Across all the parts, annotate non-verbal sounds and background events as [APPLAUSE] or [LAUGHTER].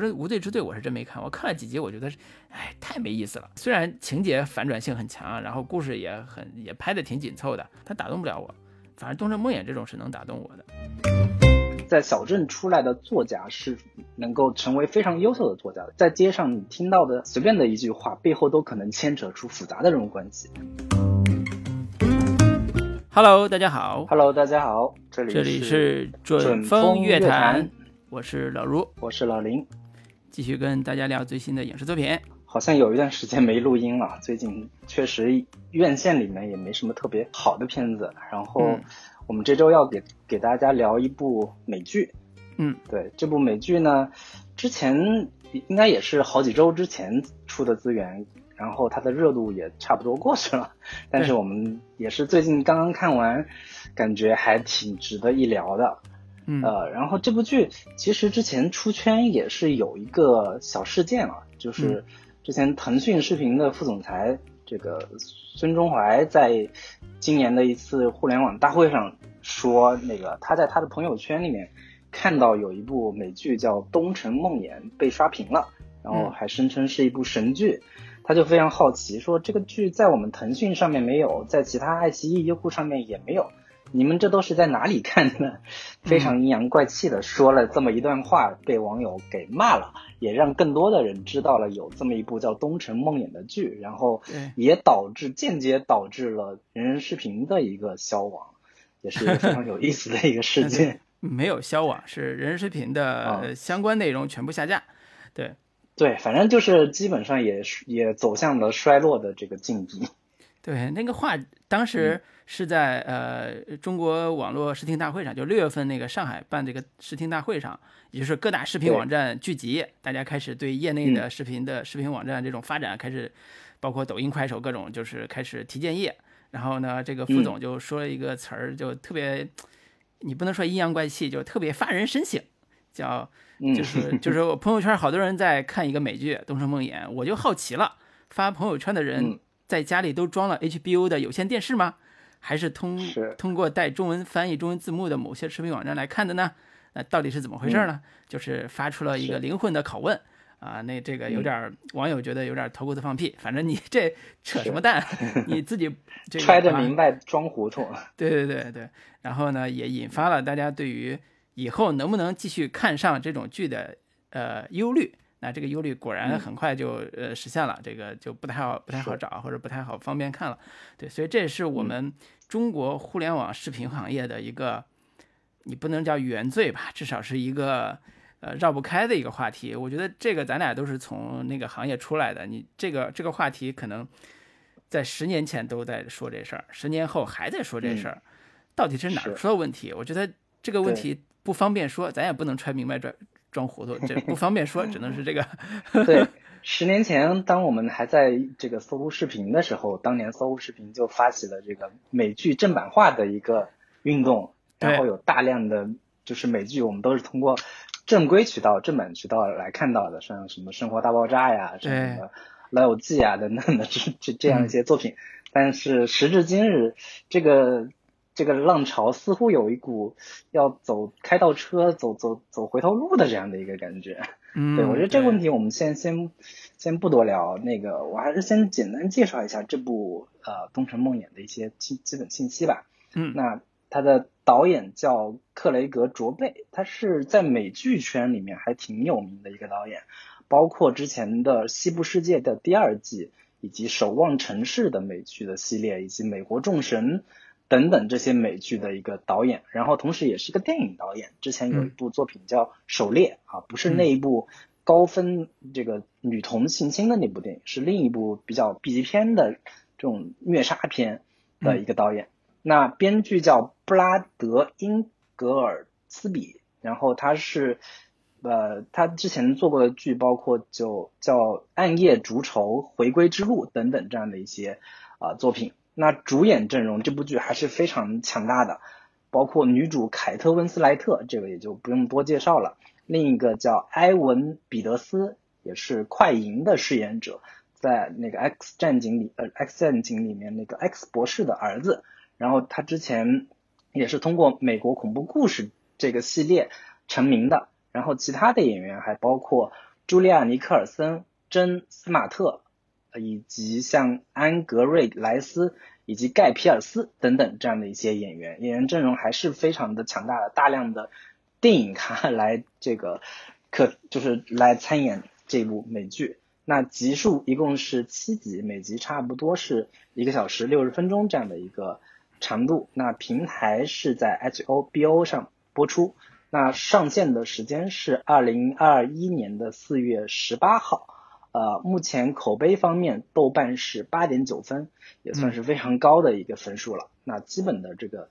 不是无罪之队，我是真没看，我看了几集，我觉得，哎，太没意思了。虽然情节反转性很强，然后故事也很也拍的挺紧凑的，它打动不了我。反正《东城梦魇》这种是能打动我的。在小镇出来的作家是能够成为非常优秀的作家的，在街上你听到的随便的一句话，背后都可能牵扯出复杂的人物关系。Hello，大家好。Hello，大家好。这里这里是准风乐坛，我是老卢，我是老林，继续跟大家聊最新的影视作品。好像有一段时间没录音了，最近确实院线里面也没什么特别好的片子。然后我们这周要给给大家聊一部美剧。嗯，对，这部美剧呢，之前应该也是好几周之前出的资源。然后它的热度也差不多过去了，[LAUGHS] 但是我们也是最近刚刚看完，感觉还挺值得一聊的。嗯，呃，然后这部剧其实之前出圈也是有一个小事件啊，就是之前腾讯视频的副总裁这个孙中怀在今年的一次互联网大会上说，那个他在他的朋友圈里面看到有一部美剧叫《东城梦魇》被刷屏了，然后还声称是一部神剧。他就非常好奇，说这个剧在我们腾讯上面没有，在其他爱奇艺、优酷上面也没有，你们这都是在哪里看的？非常阴阳怪气的说了这么一段话，被网友给骂了，也让更多的人知道了有这么一部叫《东城梦魇》的剧，然后也导致间接导致了人人视频的一个消亡，也是一个非常有意思的一个事件。[LAUGHS] 没有消亡，是人人视频的相关内容全部下架。对。对，反正就是基本上也也走向了衰落的这个境地。对，那个话当时是在呃中国网络视听大会上，就六月份那个上海办这个视听大会上，也就是各大视频网站聚集，大家开始对业内的视频的视频网站这种发展开始，包括抖音、快手各种，就是开始提建议。然后呢，这个副总就说了一个词儿，就特别，你不能说阴阳怪气，就特别发人深省，叫。就是就是我朋友圈好多人在看一个美剧《东城梦魇》，我就好奇了，发朋友圈的人在家里都装了 HBO 的有线电视吗？还是通通过带中文翻译、中文字幕的某些视频网站来看的呢？那到底是怎么回事呢？就是发出了一个灵魂的拷问啊！那这个有点网友觉得有点头骨子放屁，反正你这扯什么蛋？[LAUGHS] 你自己揣着明白装糊涂。对对对对，然后呢，也引发了大家对于。以后能不能继续看上这种剧的呃忧虑？那这个忧虑果然很快就呃实现了，这个就不太好不太好找或者不太好方便看了。对，所以这也是我们中国互联网视频行业的一个，你不能叫原罪吧，至少是一个呃绕不开的一个话题。我觉得这个咱俩都是从那个行业出来的，你这个这个话题可能在十年前都在说这事儿，十年后还在说这事儿，到底是哪儿出了问题？我觉得这个问题。不方便说，咱也不能揣明白装装糊涂，这不 [LAUGHS] 方便说，只能是这个。[LAUGHS] 对，[LAUGHS] 十年前，当我们还在这个搜狐视频的时候，当年搜狐视频就发起了这个美剧正版化的一个运动，然后有大量的就是美剧，我们都是通过正规渠道、正版渠道来看到的，像什么《生活大爆炸》呀、什么《老友记》啊等等的这这这样一些作品。但是时至今日，这个。这个浪潮似乎有一股要走开倒车、走走走回头路的这样的一个感觉。嗯，对我觉得这个问题我们先先先不多聊。那个我还是先简单介绍一下这部呃《东城梦魇》的一些基基本信息吧。嗯，那它的导演叫克雷格·卓贝，他是在美剧圈里面还挺有名的一个导演，包括之前的《西部世界》的第二季，以及《守望城市》的美剧的系列，以及《美国众神》。等等这些美剧的一个导演，然后同时也是一个电影导演。之前有一部作品叫《狩猎》啊，不是那一部高分这个女童性侵的那部电影，是另一部比较 B 级片的这种虐杀片的一个导演。那编剧叫布拉德英格尔斯比，然后他是呃，他之前做过的剧包括就叫《暗夜逐仇》《回归之路》等等这样的一些啊作品。那主演阵容这部剧还是非常强大的，包括女主凯特温斯莱特，这个也就不用多介绍了。另一个叫埃文彼得斯，也是快银的饰演者，在那个 X 战警里，呃，X 战警里面那个 X 博士的儿子。然后他之前也是通过美国恐怖故事这个系列成名的。然后其他的演员还包括茱莉亚·尼克尔森、珍·斯马特，以及像安格瑞莱斯以及盖皮尔斯等等这样的一些演员，演员阵容还是非常的强大的，大量的电影咖 [LAUGHS] 来这个可就是来参演这部美剧。那集数一共是七集，每集差不多是一个小时六十分钟这样的一个长度。那平台是在 HBO 上播出。那上线的时间是二零二一年的四月十八号。呃，目前口碑方面，豆瓣是八点九分，也算是非常高的一个分数了。那基本的这个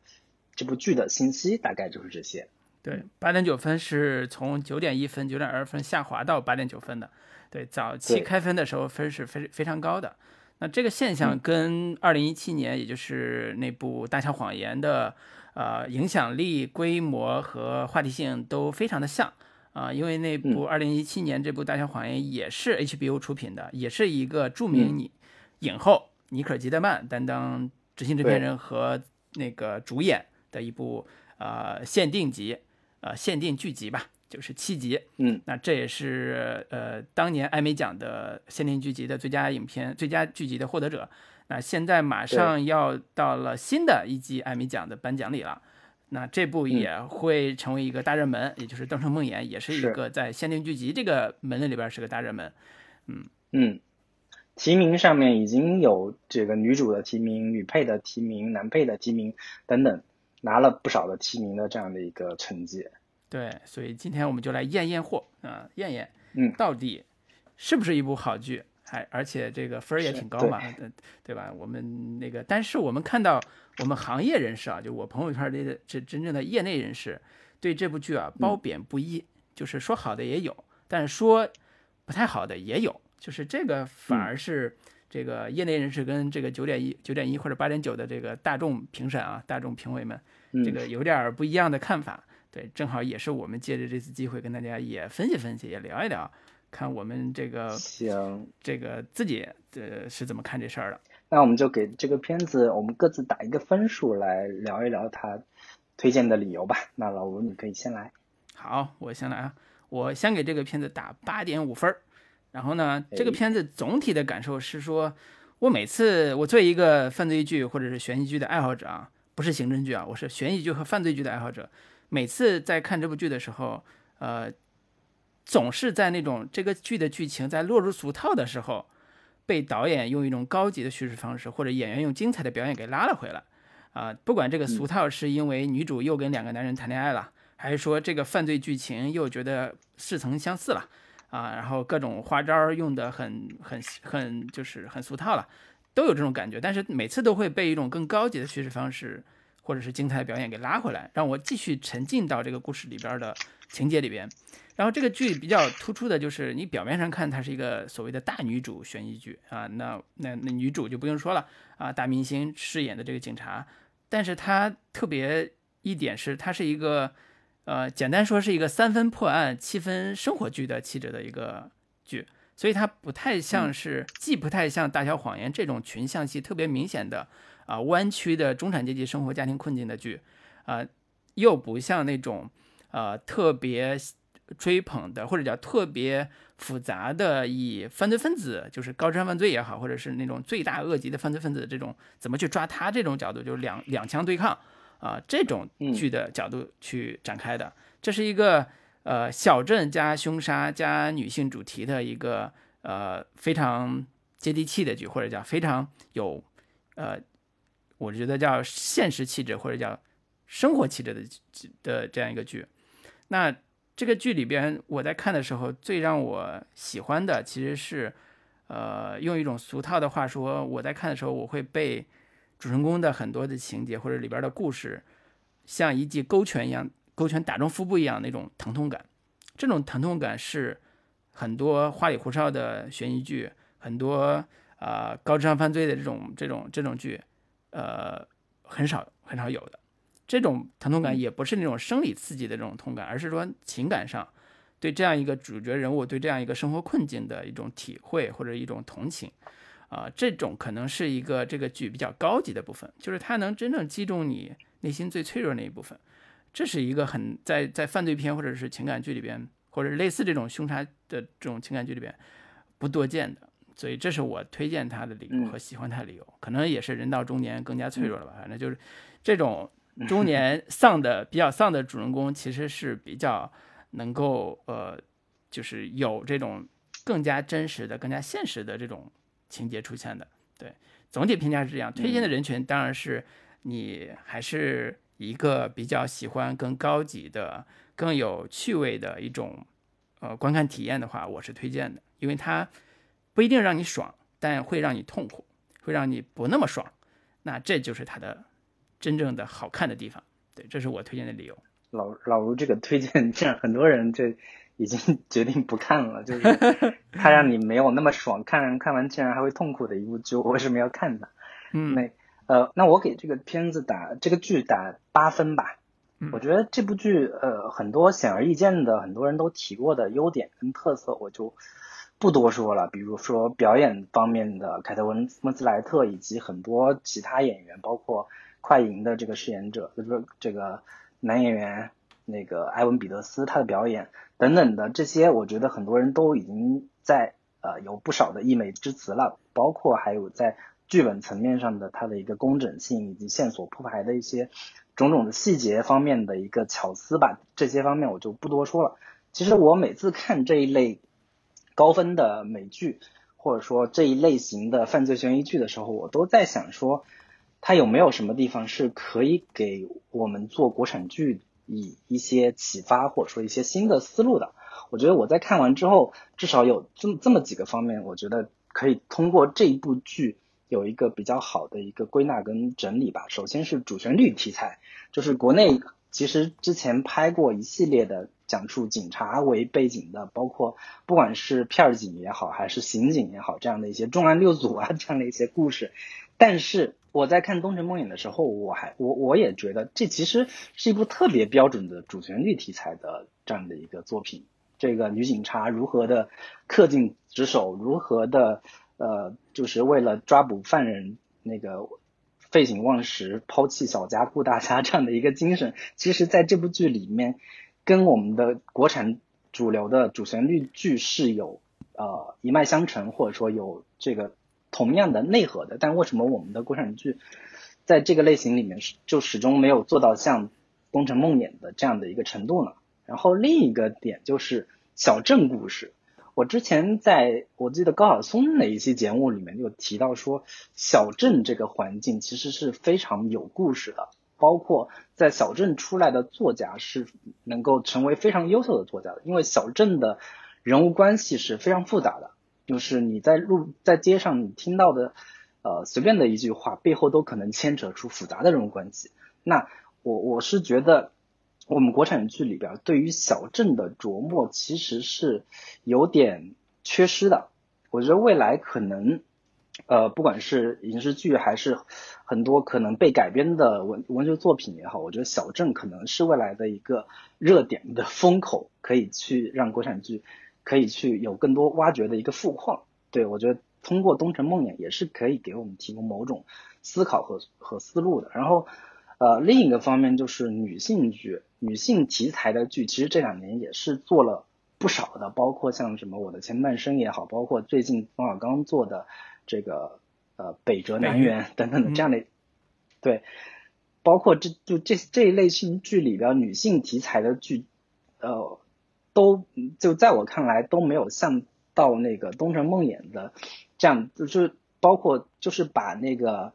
这部剧的信息大概就是这些。对，八点九分是从九点一分、九点二分下滑到八点九分的。对，早期开分的时候分是非非常高的。那这个现象跟二零一七年，也就是那部《大小谎言》的呃影响力、规模和话题性都非常的像啊。因为那部二零一七年这部《大小谎言》也是 HBO 出品的，也是一个著名影影后尼可基德曼担当执行制片人和那个主演的一部呃限定集呃限定剧集吧。就是七集，嗯，那这也是呃当年艾美奖的限定剧集的最佳影片、最佳剧集的获得者。那现在马上要到了新的一季艾美奖的颁奖礼了，那这部也会成为一个大热门，也就是《灯城梦魇》也是一个在限定剧集这个门类里边是个大热门。嗯嗯，提名上面已经有这个女主的提名、女配的提名、男配的提名等等，拿了不少的提名的这样的一个成绩。对，所以今天我们就来验验货啊，验验，嗯，到底是不是一部好剧？还而且这个分儿也挺高嘛，对对吧？我们那个，但是我们看到我们行业人士啊，就我朋友圈里的这真正的业内人士，对这部剧啊褒贬不一，就是说好的也有，但是说不太好的也有，就是这个反而是这个业内人士跟这个九点一、九点一或者八点九的这个大众评审啊、大众评委们，这个有点不一样的看法。对，正好也是我们借着这次机会跟大家也分析分析，也聊一聊，看我们这个行这个自己呃是怎么看这事儿的。那我们就给这个片子我们各自打一个分数，来聊一聊它推荐的理由吧。那老吴你可以先来。好，我先来啊，我先给这个片子打八点五分儿。然后呢，这个片子总体的感受是说，我每次我作为一个犯罪剧或者是悬疑剧的爱好者啊，不是刑侦剧啊，我是悬疑剧和犯罪剧的爱好者。每次在看这部剧的时候，呃，总是在那种这个剧的剧情在落入俗套的时候，被导演用一种高级的叙事方式，或者演员用精彩的表演给拉了回来。啊，不管这个俗套是因为女主又跟两个男人谈恋爱了，还是说这个犯罪剧情又觉得似曾相似了，啊，然后各种花招用的很很很就是很俗套了，都有这种感觉。但是每次都会被一种更高级的叙事方式。或者是精彩的表演给拉回来，让我继续沉浸到这个故事里边的情节里边。然后这个剧比较突出的就是，你表面上看它是一个所谓的大女主悬疑剧啊，那那那女主就不用说了啊，大明星饰演的这个警察，但是它特别一点是，它是一个呃，简单说是一个三分破案七分生活剧的气质的一个剧，所以它不太像是，既不太像《大小谎言》这种群像戏特别明显的。啊，弯曲的中产阶级生活家庭困境的剧，啊，又不像那种呃特别追捧的或者叫特别复杂的以犯罪分子，就是高智商犯罪也好，或者是那种罪大恶极的犯罪分子这种怎么去抓他这种角度，就是两两强对抗啊这种剧的角度去展开的。这是一个呃小镇加凶杀加女性主题的一个呃非常接地气的剧，或者叫非常有呃。我觉得叫现实气质或者叫生活气质的的这样一个剧，那这个剧里边我在看的时候最让我喜欢的其实是，呃，用一种俗套的话说，我在看的时候我会被主人公的很多的情节或者里边的故事，像一记勾拳一样，勾拳打中腹部一样那种疼痛感，这种疼痛感是很多花里胡哨的悬疑剧，很多啊高智商犯罪的这种这种这种剧。呃，很少很少有的这种疼痛感，也不是那种生理刺激的这种痛感，而是说情感上对这样一个主角人物、对这样一个生活困境的一种体会或者一种同情啊，这种可能是一个这个剧比较高级的部分，就是它能真正击中你内心最脆弱那一部分。这是一个很在在犯罪片或者是情感剧里边或者类似这种凶杀的这种情感剧里边不多见的，所以这是我推荐它的理由和喜欢它的理由。可能也是人到中年更加脆弱了吧，反正就是这种 [LAUGHS] 中年丧的比较丧的主人公，其实是比较能够呃，就是有这种更加真实的、更加现实的这种情节出现的。对，总体评价是这样。推荐的人群当然是你还是一个比较喜欢更高级的。更有趣味的一种，呃，观看体验的话，我是推荐的，因为它不一定让你爽，但会让你痛苦，会让你不那么爽，那这就是它的真正的好看的地方。对，这是我推荐的理由。老老卢这个推荐，这样很多人就已经 [LAUGHS] 决定不看了，就是 [LAUGHS] 他让你没有那么爽，看看完竟然还会痛苦的一部剧，我为什么要看呢？嗯，那呃，那我给这个片子打这个剧打八分吧。我觉得这部剧，呃，很多显而易见的，很多人都提过的优点跟特色，我就不多说了。比如说表演方面的凯特温温斯莱特，以及很多其他演员，包括快银的这个饰演者，就是这个男演员那个埃文彼得斯他的表演等等的这些，我觉得很多人都已经在呃有不少的溢美之词了。包括还有在剧本层面上的它的一个工整性以及线索铺排的一些。种种的细节方面的一个巧思吧，这些方面我就不多说了。其实我每次看这一类高分的美剧，或者说这一类型的犯罪悬疑剧的时候，我都在想说，它有没有什么地方是可以给我们做国产剧以一些启发，或者说一些新的思路的。我觉得我在看完之后，至少有这么这么几个方面，我觉得可以通过这一部剧。有一个比较好的一个归纳跟整理吧。首先是主旋律题材，就是国内其实之前拍过一系列的讲述警察为背景的，包括不管是片儿警也好，还是刑警也好，这样的一些重案六组啊这样的一些故事。但是我在看《东城梦魇》的时候，我还我我也觉得这其实是一部特别标准的主旋律题材的这样的一个作品。这个女警察如何的恪尽职守，如何的。呃，就是为了抓捕犯人，那个废寝忘食、抛弃小家顾大家 [LAUGHS] 这样的一个精神，其实在这部剧里面，跟我们的国产主流的主旋律剧是有呃一脉相承，或者说有这个同样的内核的。但为什么我们的国产剧在这个类型里面是就始终没有做到像《东城梦魇》的这样的一个程度呢？然后另一个点就是小镇故事。我之前在我记得高晓松的一期节目里面就提到说，小镇这个环境其实是非常有故事的，包括在小镇出来的作家是能够成为非常优秀的作家的，因为小镇的人物关系是非常复杂的，就是你在路在街上你听到的，呃随便的一句话背后都可能牵扯出复杂的人物关系。那我我是觉得。我们国产剧里边对于小镇的琢磨其实是有点缺失的。我觉得未来可能，呃，不管是影视剧还是很多可能被改编的文文学作品也好，我觉得小镇可能是未来的一个热点的风口，可以去让国产剧可以去有更多挖掘的一个富矿。对我觉得通过《东城梦魇》也是可以给我们提供某种思考和和思路的。然后。呃，另一个方面就是女性剧、女性题材的剧，其实这两年也是做了不少的，包括像什么《我的前半生》也好，包括最近冯小刚做的这个呃《北辙南辕》等等的这样的，对，包括这就这这一类型剧里边女性题材的剧，呃，都就在我看来都没有像到那个《东城梦魇》的这样，就是包括就是把那个。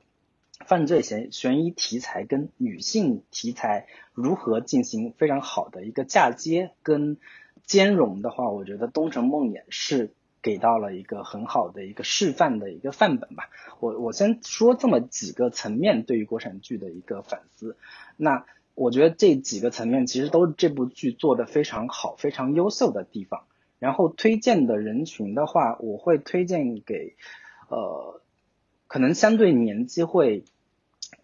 犯罪悬悬疑题材跟女性题材如何进行非常好的一个嫁接跟兼容的话，我觉得《东城梦魇》是给到了一个很好的一个示范的一个范本吧。我我先说这么几个层面对于国产剧的一个反思。那我觉得这几个层面其实都是这部剧做的非常好、非常优秀的地方。然后推荐的人群的话，我会推荐给呃。可能相对年纪会，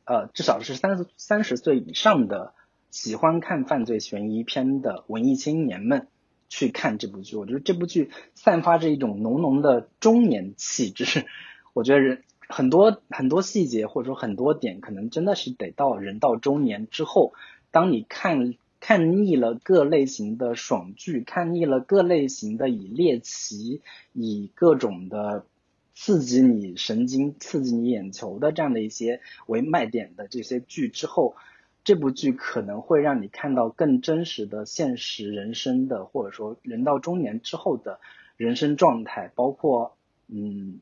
呃，至少是三十三十岁以上的喜欢看犯罪悬疑片的文艺青年们去看这部剧。我觉得这部剧散发着一种浓浓的中年气质。[LAUGHS] 我觉得人很多很多细节或者说很多点，可能真的是得到人到中年之后，当你看看腻了各类型的爽剧，看腻了各类型的以猎奇、以各种的刺激你神经、刺激你眼球的这样的一些为卖点的这些剧之后，这部剧可能会让你看到更真实的现实人生的，或者说人到中年之后的人生状态，包括嗯。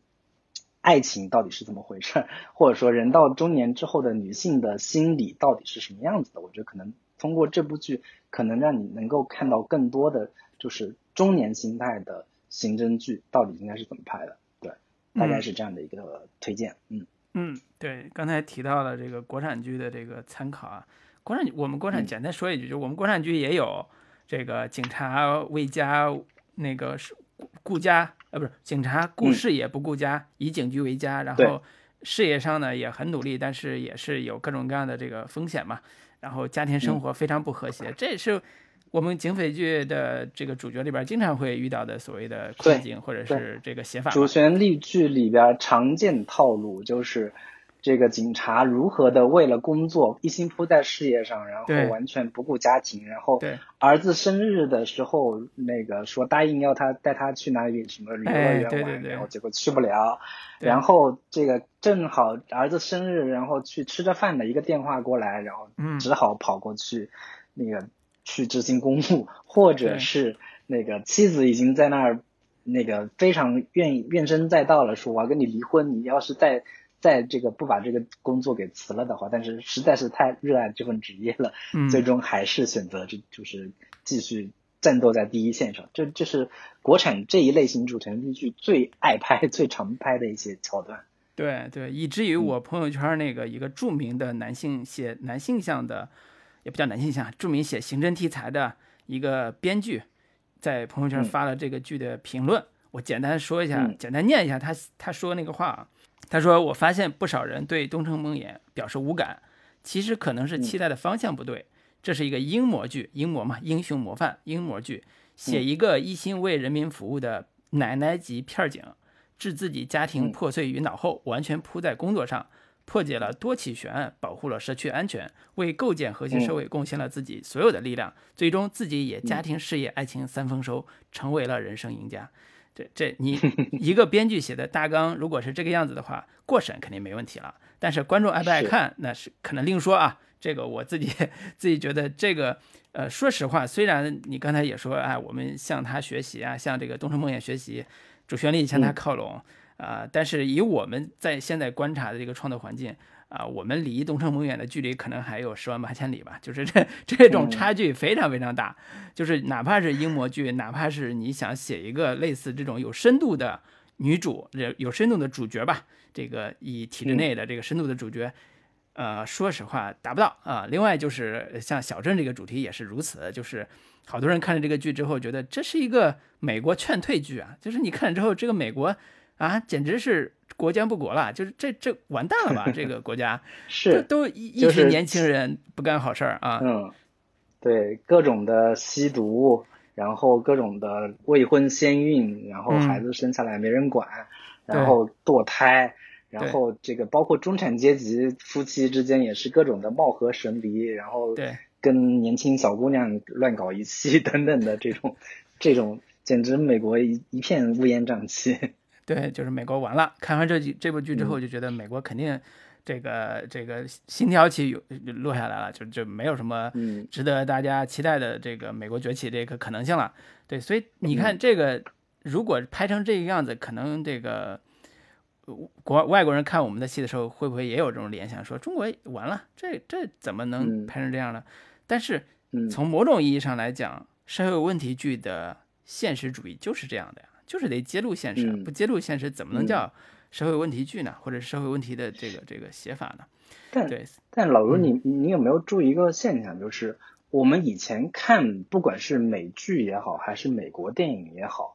爱情到底是怎么回事？或者说，人到中年之后的女性的心理到底是什么样子的？我觉得可能通过这部剧，可能让你能够看到更多的，就是中年心态的刑侦剧到底应该是怎么拍的。对，大概是这样的一个推荐。嗯嗯，对，刚才提到了这个国产剧的这个参考啊，国产我们国产简单说一句，就我们国产剧也有这个警察为家那个是。顾家，呃，不是警察顾事业不顾家，以警局为家，然后事业上呢也很努力，但是也是有各种各样的这个风险嘛，然后家庭生活非常不和谐，这也是我们警匪剧的这个主角里边经常会遇到的所谓的困境或者是这个写法。主旋律剧里边常见套路就是。这个警察如何的为了工作一心扑在事业上，然后完全不顾家庭，然后儿子生日的时候那个说答应要他带他去哪里什么游乐园玩，然后结果去不了，然后这个正好儿子生日，然后去吃着饭的一个电话过来，然后只好跑过去那个去执行公务，或者是那个妻子已经在那儿那个非常愿意怨声载道了，说我要跟你离婚，你要是再。在这个不把这个工作给辞了的话，但是实在是太热爱这份职业了，最终还是选择就就是继续战斗在第一线上。这这是国产这一类型主旋律剧最爱拍、最常拍的一些桥段。对对，以至于我朋友圈那个一个著名的男性写男性向的，也不叫男性向，著名写刑侦题材的一个编剧，在朋友圈发了这个剧的评论。我简单说一下，简单念一下他他说那个话啊。他说：“我发现不少人对《东城梦魇》表示无感，其实可能是期待的方向不对。这是一个英模剧，英模嘛，英雄模范，英模剧，写一个一心为人民服务的奶奶级片警，置自己家庭破碎于脑后，完全扑在工作上，破解了多起悬案，保护了社区安全，为构建和谐社会贡献了自己所有的力量，最终自己也家庭、事业、爱情三丰收，成为了人生赢家。”这这你 [LAUGHS] 一个编剧写的大纲，如果是这个样子的话，过审肯定没问题了。但是观众爱不爱看，那是可能另说啊。这个我自己自己觉得，这个呃，说实话，虽然你刚才也说，哎，我们向他学习啊，向这个《东城梦魇》学习，主旋律向他靠拢啊，但是以我们在现在观察的这个创作环境。啊，我们离东城梦远的距离可能还有十万八千里吧，就是这这种差距非常非常大。就是哪怕是英模剧，哪怕是你想写一个类似这种有深度的女主，有深度的主角吧，这个以体制内的这个深度的主角，呃，说实话达不到啊。另外就是像小镇这个主题也是如此，就是好多人看了这个剧之后，觉得这是一个美国劝退剧啊，就是你看了之后，这个美国啊，简直是。国将不国了，就是这这完蛋了吧？这个国家 [LAUGHS] 是都一一群年轻人不干好事儿啊。嗯，对，各种的吸毒，然后各种的未婚先孕，然后孩子生下来没人管，然后堕胎，然后这个包括中产阶级夫妻之间也是各种的貌合神离，然后跟年轻小姑娘乱搞一气 [LAUGHS] 等等的这种这种，简直美国一一片乌烟瘴气。对，就是美国完了。看完这几这部剧之后，就觉得美国肯定这个这个新条旗有落下来了，就就没有什么值得大家期待的这个美国崛起这个可能性了。对，所以你看这个如果拍成这个样子，可能这个国外国人看我们的戏的时候，会不会也有这种联想，说中国完了，这这怎么能拍成这样呢？但是从某种意义上来讲，社会问题剧的现实主义就是这样的呀。就是得揭露现实，不揭露现实怎么能叫社会问题剧呢？或者社会问题的这个这个写法呢？但对但老卢，你你有没有注意一个现象？就是我们以前看，不管是美剧也好，还是美国电影也好，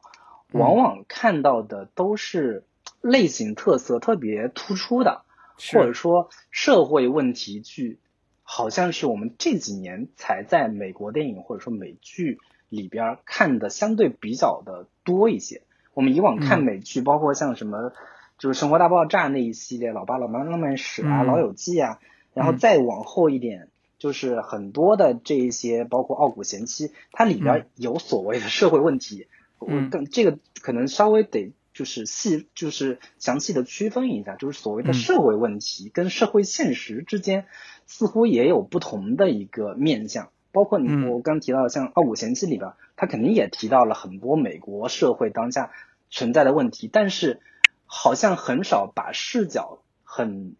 往往看到的都是类型特色特别突出的，或者说社会问题剧，好像是我们这几年才在美国电影或者说美剧。里边看的相对比较的多一些。我们以往看美剧，包括像什么就是《生活大爆炸》那一系列，《老爸老妈浪漫史》啊，《老友记》啊，然后再往后一点，就是很多的这一些，包括《傲骨贤妻》，它里边有所谓的社会问题，我更这个可能稍微得就是细就是详细的区分一下，就是所谓的社会问题跟社会现实之间似乎也有不同的一个面向。包括你我刚提到像《傲骨贤妻》里边，它肯定也提到了很多美国社会当下存在的问题，但是好像很少把视角很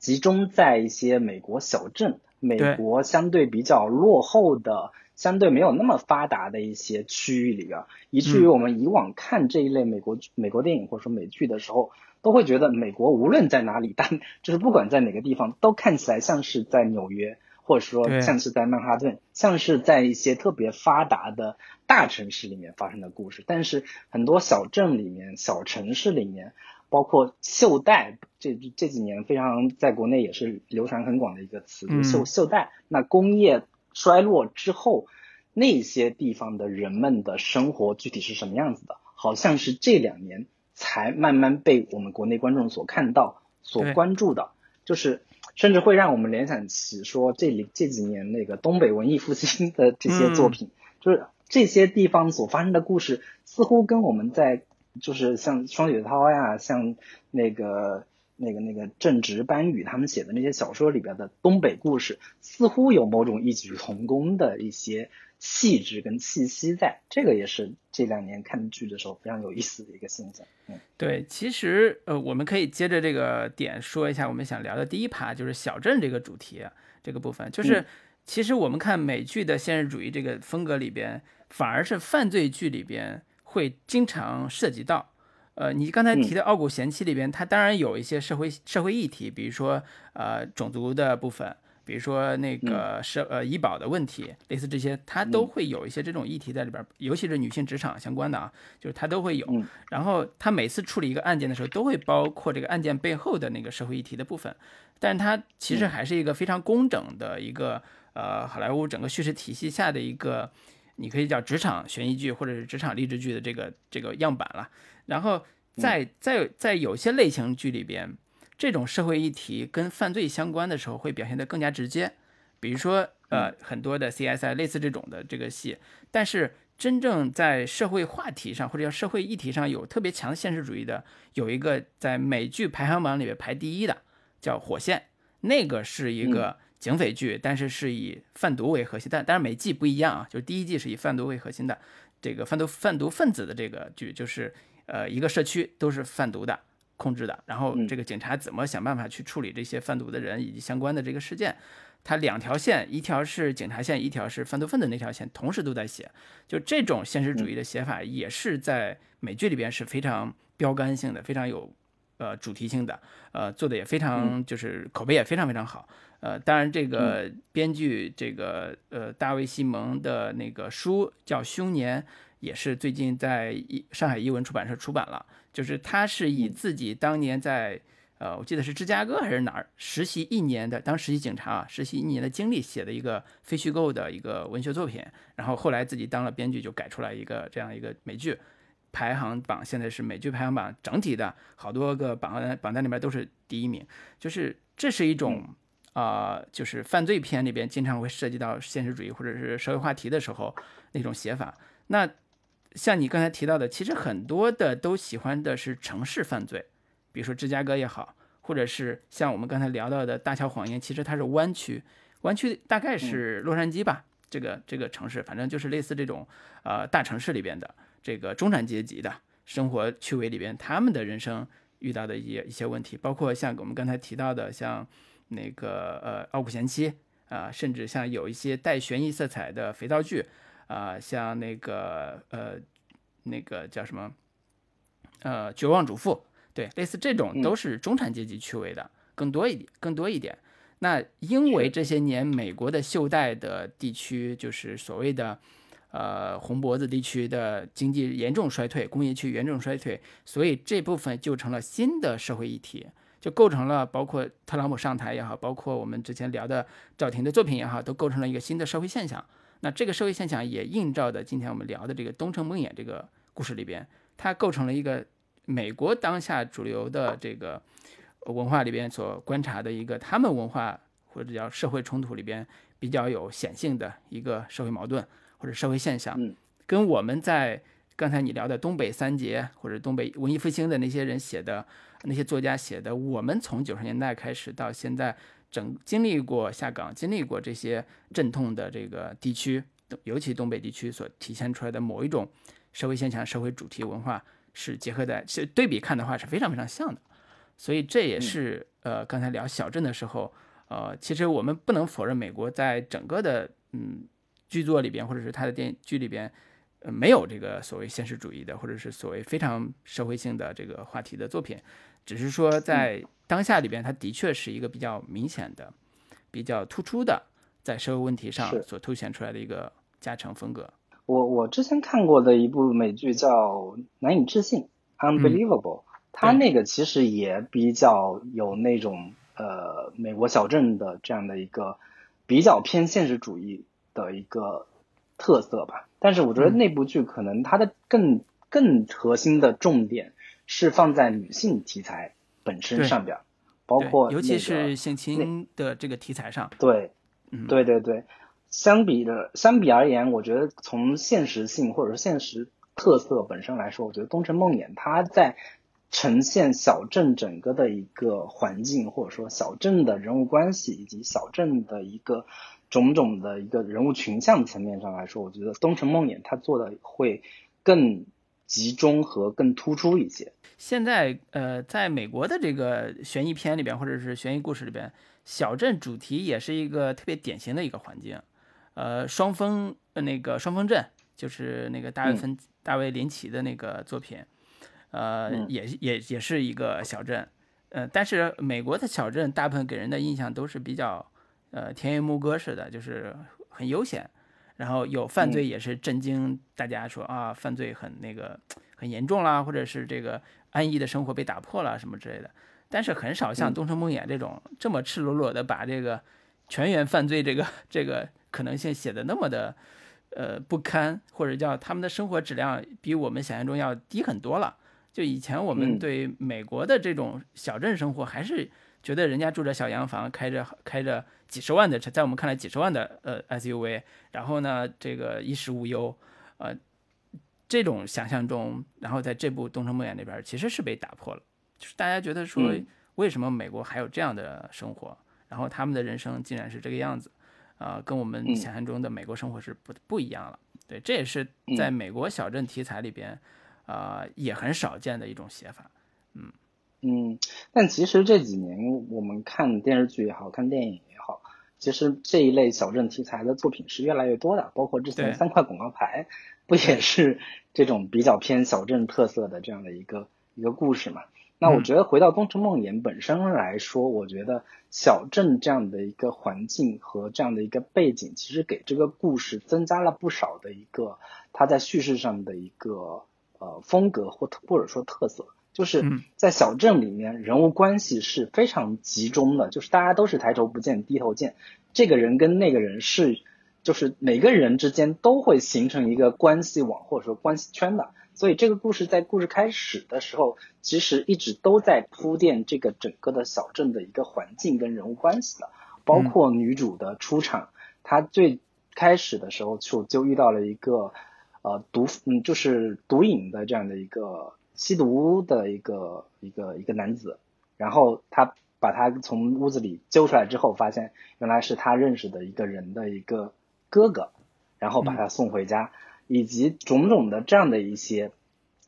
集中在一些美国小镇。美国相对比较落后的、相对没有那么发达的一些区域里边，以至于我们以往看这一类美国美国电影或者说美剧的时候，都会觉得美国无论在哪里，但 [LAUGHS] 就是不管在哪个地方，都看起来像是在纽约，或者说像是在曼哈顿，像是在一些特别发达的大城市里面发生的故事。但是很多小镇里面、小城市里面。包括袖带，这这几年非常在国内也是流传很广的一个词，就袖袖带。那工业衰落之后，那些地方的人们的生活具体是什么样子的？好像是这两年才慢慢被我们国内观众所看到、所关注的，就是甚至会让我们联想起说，这里这几年那个东北文艺复兴的这些作品，就是这些地方所发生的故事，似乎跟我们在。就是像双雪涛呀，像那个、那个、那个正直、班宇他们写的那些小说里边的东北故事，似乎有某种异曲同工的一些气质跟气息在。这个也是这两年看剧的时候非常有意思的一个现象。嗯，对，其实呃，我们可以接着这个点说一下我们想聊的第一趴，就是小镇这个主题这个部分。就是其实我们看美剧的现实主义这个风格里边，反而是犯罪剧里边。会经常涉及到，呃，你刚才提的《傲骨贤妻》里边，它当然有一些社会社会议题，比如说呃种族的部分，比如说那个社呃医保的问题，类似这些，它都会有一些这种议题在里边，尤其是女性职场相关的啊，就是它都会有。然后它每次处理一个案件的时候，都会包括这个案件背后的那个社会议题的部分，但是它其实还是一个非常工整的一个呃好莱坞整个叙事体系下的一个。你可以叫职场悬疑剧或者是职场励志剧的这个这个样板了，然后在在在有些类型剧里边，这种社会议题跟犯罪相关的时候会表现得更加直接，比如说呃很多的 CSI 类似这种的这个戏，但是真正在社会话题上或者叫社会议题上有特别强现实主义的，有一个在美剧排行榜里面排第一的叫《火线》，那个是一个。警匪剧，但是是以贩毒为核心，但但是每季不一样啊。就是第一季是以贩毒为核心的，这个贩毒贩毒分子的这个剧，就是呃一个社区都是贩毒的控制的，然后这个警察怎么想办法去处理这些贩毒的人以及相关的这个事件，它两条线，一条是警察线，一条是贩毒分子那条线，同时都在写。就这种现实主义的写法，也是在美剧里边是非常标杆性的，非常有呃主题性的，呃做的也非常就是口碑也非常非常好。呃，当然，这个编剧这个呃，大卫·西蒙的那个书叫《凶年》，也是最近在上海译文出版社出版了。就是他是以自己当年在呃，我记得是芝加哥还是哪儿实习一年的，当实习警察啊，实习一年的经历写的一个非虚构的一个文学作品。然后后来自己当了编剧，就改出来一个这样一个美剧排行榜，现在是美剧排行榜整体的好多个榜单榜单里面都是第一名。就是这是一种。啊，就是犯罪片里边经常会涉及到现实主义或者是社会话题的时候那种写法。那像你刚才提到的，其实很多的都喜欢的是城市犯罪，比如说芝加哥也好，或者是像我们刚才聊到的大桥谎言，其实它是湾区，湾区大概是洛杉矶吧，这个这个城市，反正就是类似这种呃大城市里边的这个中产阶级的生活趣味里边，他们的人生遇到的一一些问题，包括像我们刚才提到的像。那个呃，《傲骨贤妻》啊，甚至像有一些带悬疑色彩的肥皂剧啊，像那个呃，那个叫什么呃，《绝望主妇》对，类似这种都是中产阶级趣味的更多一点，更多一点。那因为这些年美国的袖带的地区，就是所谓的呃红脖子地区的经济严重衰退，工业区严重衰退，所以这部分就成了新的社会议题。就构成了包括特朗普上台也好，包括我们之前聊的赵婷的作品也好，都构成了一个新的社会现象。那这个社会现象也映照的今天我们聊的这个《东城梦魇》这个故事里边，它构成了一个美国当下主流的这个文化里边所观察的一个他们文化或者叫社会冲突里边比较有显性的一个社会矛盾或者社会现象，嗯，跟我们在刚才你聊的东北三杰或者东北文艺复兴的那些人写的那些作家写的，我们从九十年代开始到现在，整经历过下岗，经历过这些阵痛的这个地区，尤其东北地区所体现出来的某一种社会现象、社会主题文化是结合在，是对比看的话是非常非常像的。所以这也是呃，刚才聊小镇的时候，呃，其实我们不能否认美国在整个的嗯剧作里边，或者是它的电剧里边，呃，没有这个所谓现实主义的，或者是所谓非常社会性的这个话题的作品，只是说在当下里边，它的确是一个比较明显的、比较突出的在社会问题上所凸显出来的一个加成风格。我我之前看过的一部美剧叫《难以置信》（Unbelievable）。它那个其实也比较有那种呃美国小镇的这样的一个比较偏现实主义的一个特色吧，但是我觉得那部剧可能它的更更核心的重点是放在女性题材本身上边，包括尤其是性侵的这个题材上。对，对对对，相比的相比而言，我觉得从现实性或者说现实特色本身来说，我觉得东城梦魇它在呈现小镇整个的一个环境，或者说小镇的人物关系，以及小镇的一个种种的一个人物群像层面上来说，我觉得《东城梦魇》它做的会更集中和更突出一些。现在，呃，在美国的这个悬疑片里边，或者是悬疑故事里边，小镇主题也是一个特别典型的一个环境。呃，双峰，那个双峰镇，就是那个大卫芬、大卫林奇的那个作品。呃，也也也是一个小镇，呃，但是美国的小镇大部分给人的印象都是比较，呃，田园牧歌式的，就是很悠闲，然后有犯罪也是震惊大家说啊，犯罪很那个很严重啦，或者是这个安逸的生活被打破了什么之类的，但是很少像东城梦魇这种这么赤裸裸的把这个全员犯罪这个这个可能性写的那么的呃不堪，或者叫他们的生活质量比我们想象中要低很多了。就以前我们对美国的这种小镇生活，还是觉得人家住着小洋房，开着开着几十万的车，在我们看来几十万的呃 SUV，然后呢，这个衣食无忧，呃，这种想象中，然后在这部《东城梦魇》里边，其实是被打破了，就是大家觉得说，为什么美国还有这样的生活，然后他们的人生竟然是这个样子，啊，跟我们想象中的美国生活是不不一样了。对，这也是在美国小镇题材里边。啊，也很少见的一种写法，嗯嗯，但其实这几年我们看电视剧也好看电影也好，其实这一类小镇题材的作品是越来越多的，包括之前三块广告牌，不也是这种比较偏小镇特色的这样的一个一个故事嘛？那我觉得回到《东城梦魇》本身来说，我觉得小镇这样的一个环境和这样的一个背景，其实给这个故事增加了不少的一个它在叙事上的一个。呃，风格或或者说特色，就是在小镇里面，人物关系是非常集中的，就是大家都是抬头不见低头见，这个人跟那个人是，就是每个人之间都会形成一个关系网或者说关系圈的，所以这个故事在故事开始的时候，其实一直都在铺垫这个整个的小镇的一个环境跟人物关系的，包括女主的出场，她最开始的时候就就遇到了一个。呃，毒嗯，就是毒瘾的这样的一个吸毒的一个一个一个男子，然后他把他从屋子里揪出来之后，发现原来是他认识的一个人的一个哥哥，然后把他送回家，以及种种的这样的一些，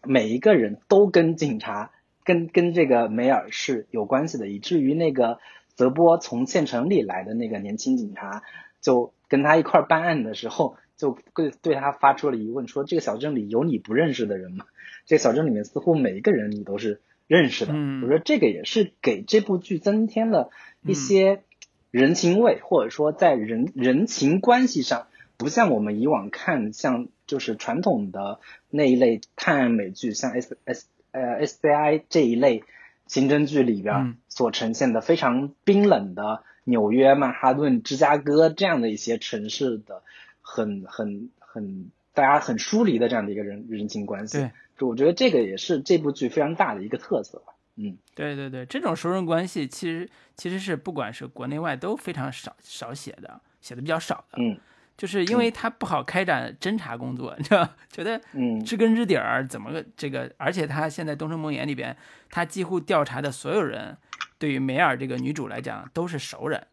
每一个人都跟警察跟跟这个梅尔是有关系的，以至于那个泽波从县城里来的那个年轻警察就跟他一块办案的时候。就对对他发出了疑问，说这个小镇里有你不认识的人吗？这个小镇里面似乎每一个人你都是认识的。我说这个也是给这部剧增添了一些人情味，或者说在人人情关系上，不像我们以往看像就是传统的那一类探案美剧，像 S S 呃 S C I 这一类刑侦剧里边所呈现的非常冰冷的纽约、曼哈顿、芝加哥这样的一些城市的。很很很，大家很疏离的这样的一个人人情关系，对，就我觉得这个也是这部剧非常大的一个特色吧。嗯，对对对，这种熟人关系其实其实是不管是国内外都非常少少写的，写的比较少的，嗯，就是因为他不好开展侦查工作，你知道，觉得嗯知根知底儿，怎么个这个？而且他现在《东城梦魇》里边，他几乎调查的所有人，对于梅尔这个女主来讲都是熟人，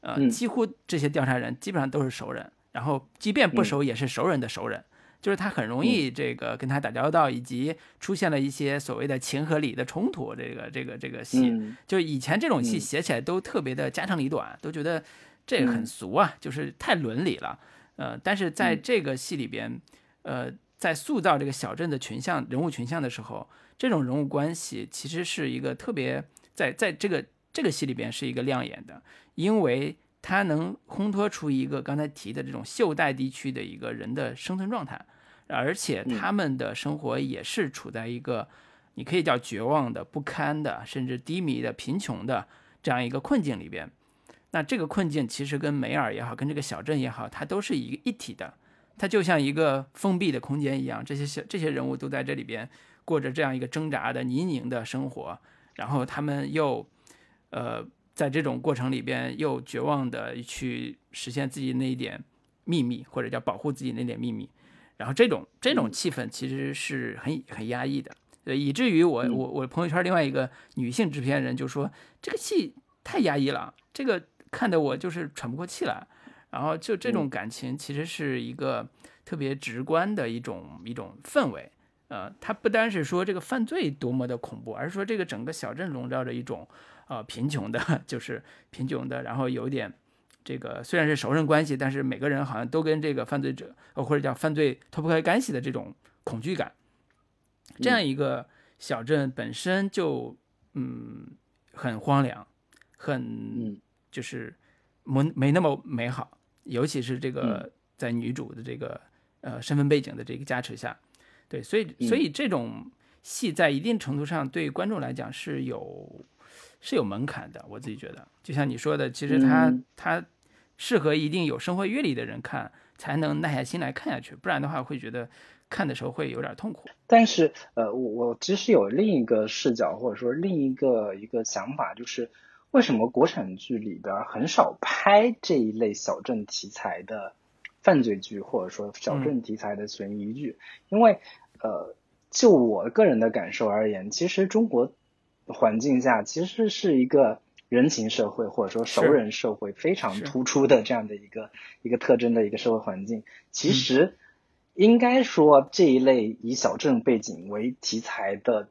呃，嗯几乎这些调查人基本上都是熟人，然后即便不嗯。熟也是熟人的熟人，就是他很容易这个跟他打交道，以及出现了一些所谓的情和理的冲突，这个这个这个戏，嗯。就以前这种戏嗯。写起来都特别的家长里短，都觉得这个很嗯。俗啊，就是太伦理了。呃，但是在嗯。这个戏里边，呃，在塑造这个小镇的群像人物群像的时候，这种人物关系其实是一个特别在在这个这个戏里边是一个亮眼的，因为它能烘托出一个刚才提的这种袖带地区的一个人的生存状态，而且嗯他们的生活也是处在一个你可以叫绝望的、不堪的，甚至低迷的、贫穷的这样一个困境里边。那这个困境其实跟梅尔也好，跟这个小镇也好，它都是一个一体的，它就像一个封闭的空间一样，这些小这些人物都在这里边过着这样一个挣扎的泥泞的生活，然后他们又，呃，在这种过程里边又绝望的去实现自己那一点秘密，或者叫保护自己那点秘密，然后这种这种气氛其实是很很压抑的，呃，以至于我我我朋友圈另外一个女性制片人就说这个戏太压抑了，这个看得我就是喘不过气来。然后就这种感情其实是一个特别直观的一种一种氛围，呃，它不单是说这个犯罪多么的恐怖，而是说这个整个小镇笼罩着一种呃贫穷的，[LAUGHS] 就是贫穷的，然后有一点这个虽然是熟人关系，但是每个人好像都跟这个犯罪者呃或者叫犯罪脱不开干系的这种恐惧感，这样一个小镇本身就嗯很荒凉，很嗯。就是没没那么美好，尤其是这个。在女主的这个呃身份背景的这个加持下，对，所以所以这种戏在一定程度上对观众来讲是有是有门槛的，我自己觉得，就像你说的，其实它、嗯它适合一定有生活阅历的人看，才能耐下心来看下去，不然的话会觉得看的时候会有点痛苦。但是呃，我我其实有另一个视角，或者说另一个一个想法，就是为什么国产剧里边儿很少拍这一类小镇题材的犯罪剧，或者说小镇题材的悬疑剧？因为呃，就我个人的感受而言，其实中国环境下其实是一个人情社会或者说熟人社会非常突出的这样的一个一个特征的一个社会环境。嗯其实应该说这一类以小镇背景为题材的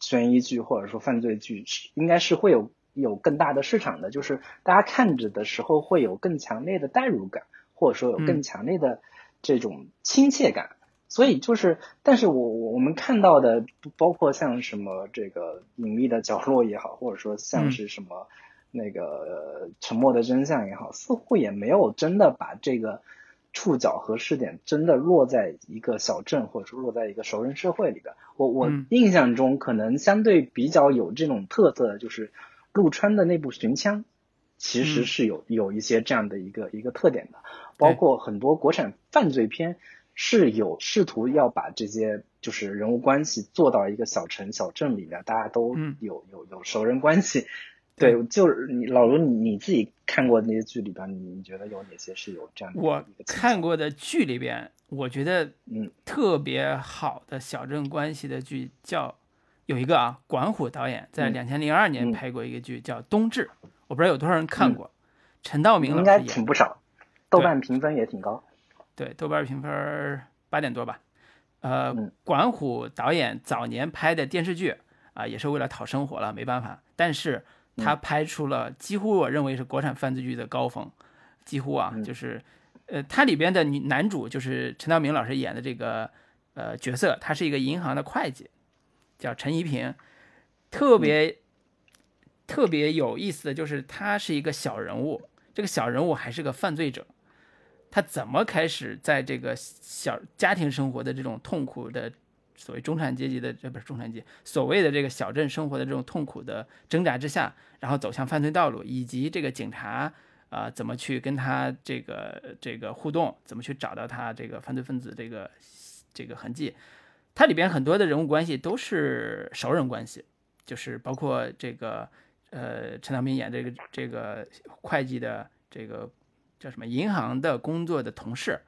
悬疑剧或者说犯罪剧，是应该是会有有更大的市场的，就是大家看着的时候会有更强烈的代入感，或者说有更嗯强烈的这种亲切感。所以就是，但是我我我们看到的，包括像什么这个隐秘的角落也好，或者说像嗯是什么那个、呃沉默的真相也好，似乎也没有真的把这个触角和视点真的落在一个小镇，或者说落在一个熟人社会里边。我我嗯印象中可能相对比较有这种特色的，就是陆川的那部《寻枪》，其实嗯是有有一些这样的一个一个特点的，包括很多国产犯罪片。是有试图要把这些就是人物关系做到一个小城小镇里面，大家都嗯。有有有熟人关系。对，就是你老卢，你你自己看过那些剧里边，你你觉得有哪些是有这样的我看过的剧里边，我觉得嗯。特别好的小镇关系的剧叫有一个啊，管虎导演在嗯。两千零二年嗯。拍过一个剧叫《冬至》，我不知道有多少人看过，陈道明老应该师演的，挺不少，豆瓣评分也挺高。对，豆瓣评分八点多吧。呃嗯，管虎导演早年拍的电视剧啊，也是为了讨生活了，没办法。但是他嗯拍出了几乎我认为是国产犯罪剧的高峰，几乎啊，嗯就是呃，它里边的女男主就是陈道明老师演的这个呃角色，他是一个银行的会计，叫陈怡平，特别、特别有意思的就是他是一个小人物，这个小人物还是个犯罪者。他怎么开始在这个小家庭生活的这种痛苦的所谓中产阶级的这不是中产阶级所谓的这个小镇生活的这种痛苦的挣扎之下，然后走向犯罪道路，以及这个警察啊、怎么去跟他这个这个互动，怎么去找到他这个犯罪分子这个这个痕迹，它里边很多的人物关系都是熟人关系，就是包括这个呃陈道明演这个这个会计的这个叫什么银行的工作的同事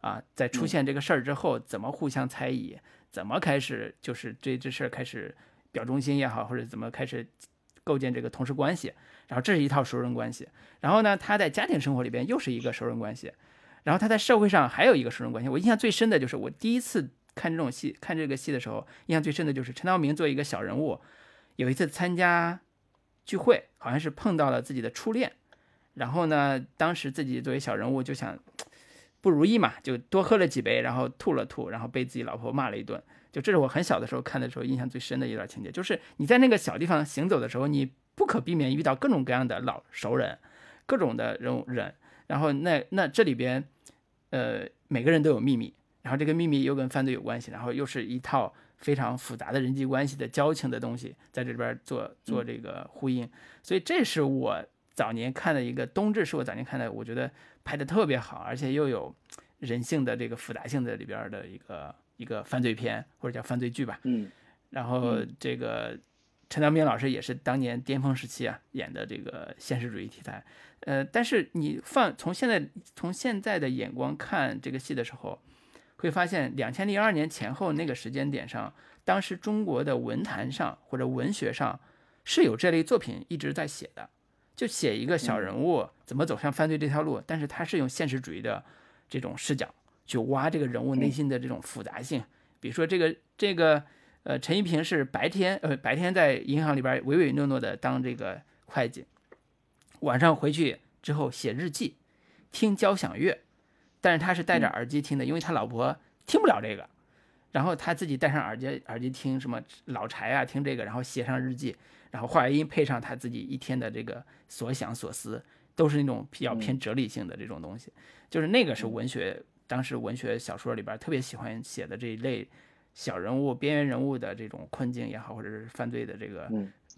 啊，在出现这个事儿之后，怎么互相猜疑，怎么开始就是这这事儿开始表忠心也好，或者怎么开始构建这个同事关系，然后这是一套熟人关系。然后呢，他在家庭生活里边又是一个熟人关系，然后他在社会上还有一个熟人关系。我印象最深的就是我第一次看这种戏，看这个戏的时候，印象最深的就是陈道明作为一个小人物，有一次参加聚会，好像是碰到了自己的初恋，然后呢，当时自己作为小人物就想不如意嘛，就多喝了几杯，然后吐了吐，然后被自己老婆骂了一顿。就这是我很小的时候看的时候印象最深的一段情节，就是你在那个小地方行走的时候，你不可避免遇到各种各样的老熟人。各种的人人，然后那那这里边，呃，每个人都有秘密，然后这个秘密又跟犯罪有关系，然后又是一套非常复杂的人际关系的交情的东西，在这里边做做这个呼应，所以这是我早年看的一个冬至，是我早年看的，我觉得拍的特别好，而且又有人性的这个复杂性的里边的一个一个犯罪片或者叫犯罪剧吧，嗯，然后这个陈道明老师也是当年巅峰时期啊演的这个现实主义题材。呃，但是你放从现在从现在的眼光看这个戏的时候，会发现两千零二年前后那个时间点上，当时中国的文坛上或者文学上是有这类作品一直在写的，就写一个小人物怎么走上犯罪这条路，但是他是用现实主义的这种视角去挖这个人物内心的这种复杂性。比如说这个这个呃，陈一平是白天呃白天在银行里边唯唯诺诺的当这个会计。晚上回去之后写日记，听交响乐，但是他是戴着耳机听的，因为他老婆听不了这个，然后他自己戴上耳机耳机听什么老柴啊，听这个，然后写上日记，然后话外音配上他自己一天的这个所想所思，都是那种比较偏哲理性的这种东西，就是那个是文学，当时文学小说里边特别喜欢写的这一类小人物、边缘人物的这种困境也好，或者是犯罪的这个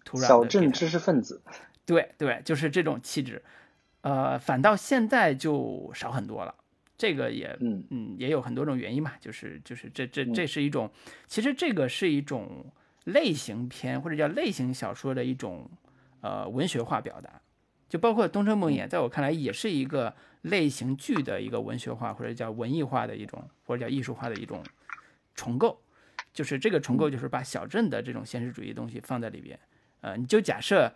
土壤，小镇知识分子。对对，就是这种气质，呃，反倒现在就少很多了。这个也，嗯嗯，也有很多种原因嘛。就是就是这这这是一种，其实这个是一种类型片或者叫类型小说的一种呃文学化表达。就包括《东城梦魇》，在我看来也是一个类型剧的一个文学化或者叫文艺化的一种或者叫艺术化的一种重构。就是这个重构，就是把小镇的这种现实主义东西放在里边。呃，你就假设。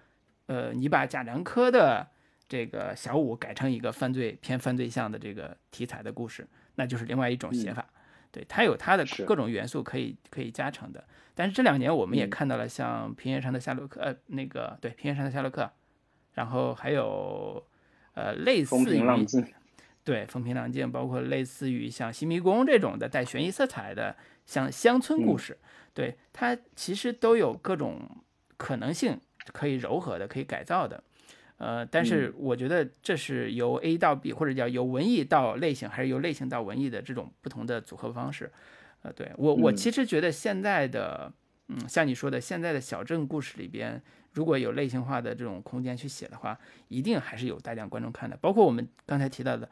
呃，你把贾樟柯的这个小五改成一个犯罪偏犯罪向的这个题材的故事，那就是另外一种写法。对，它有它的各种元素可以可以加成的。但是这两年我们也看到了像平原上的夏洛克，呃，那个对平原上的夏洛克，然后还有呃类似于对风平浪静，包括类似于像新迷宫这种的带悬疑色彩的像乡村故事，对它其实都有各种可能性。可以柔和的，可以改造的，呃，但是我觉得这是由 A 到 B，或者叫由文艺到类型，还是由类型到文艺的这种不同的组合方式。呃，对我，我其实觉得现在的，嗯，像你说的，现在的小镇故事里边，如果有类型化的这种空间去写的话，一定还是有大量观众看的。包括我们刚才提到的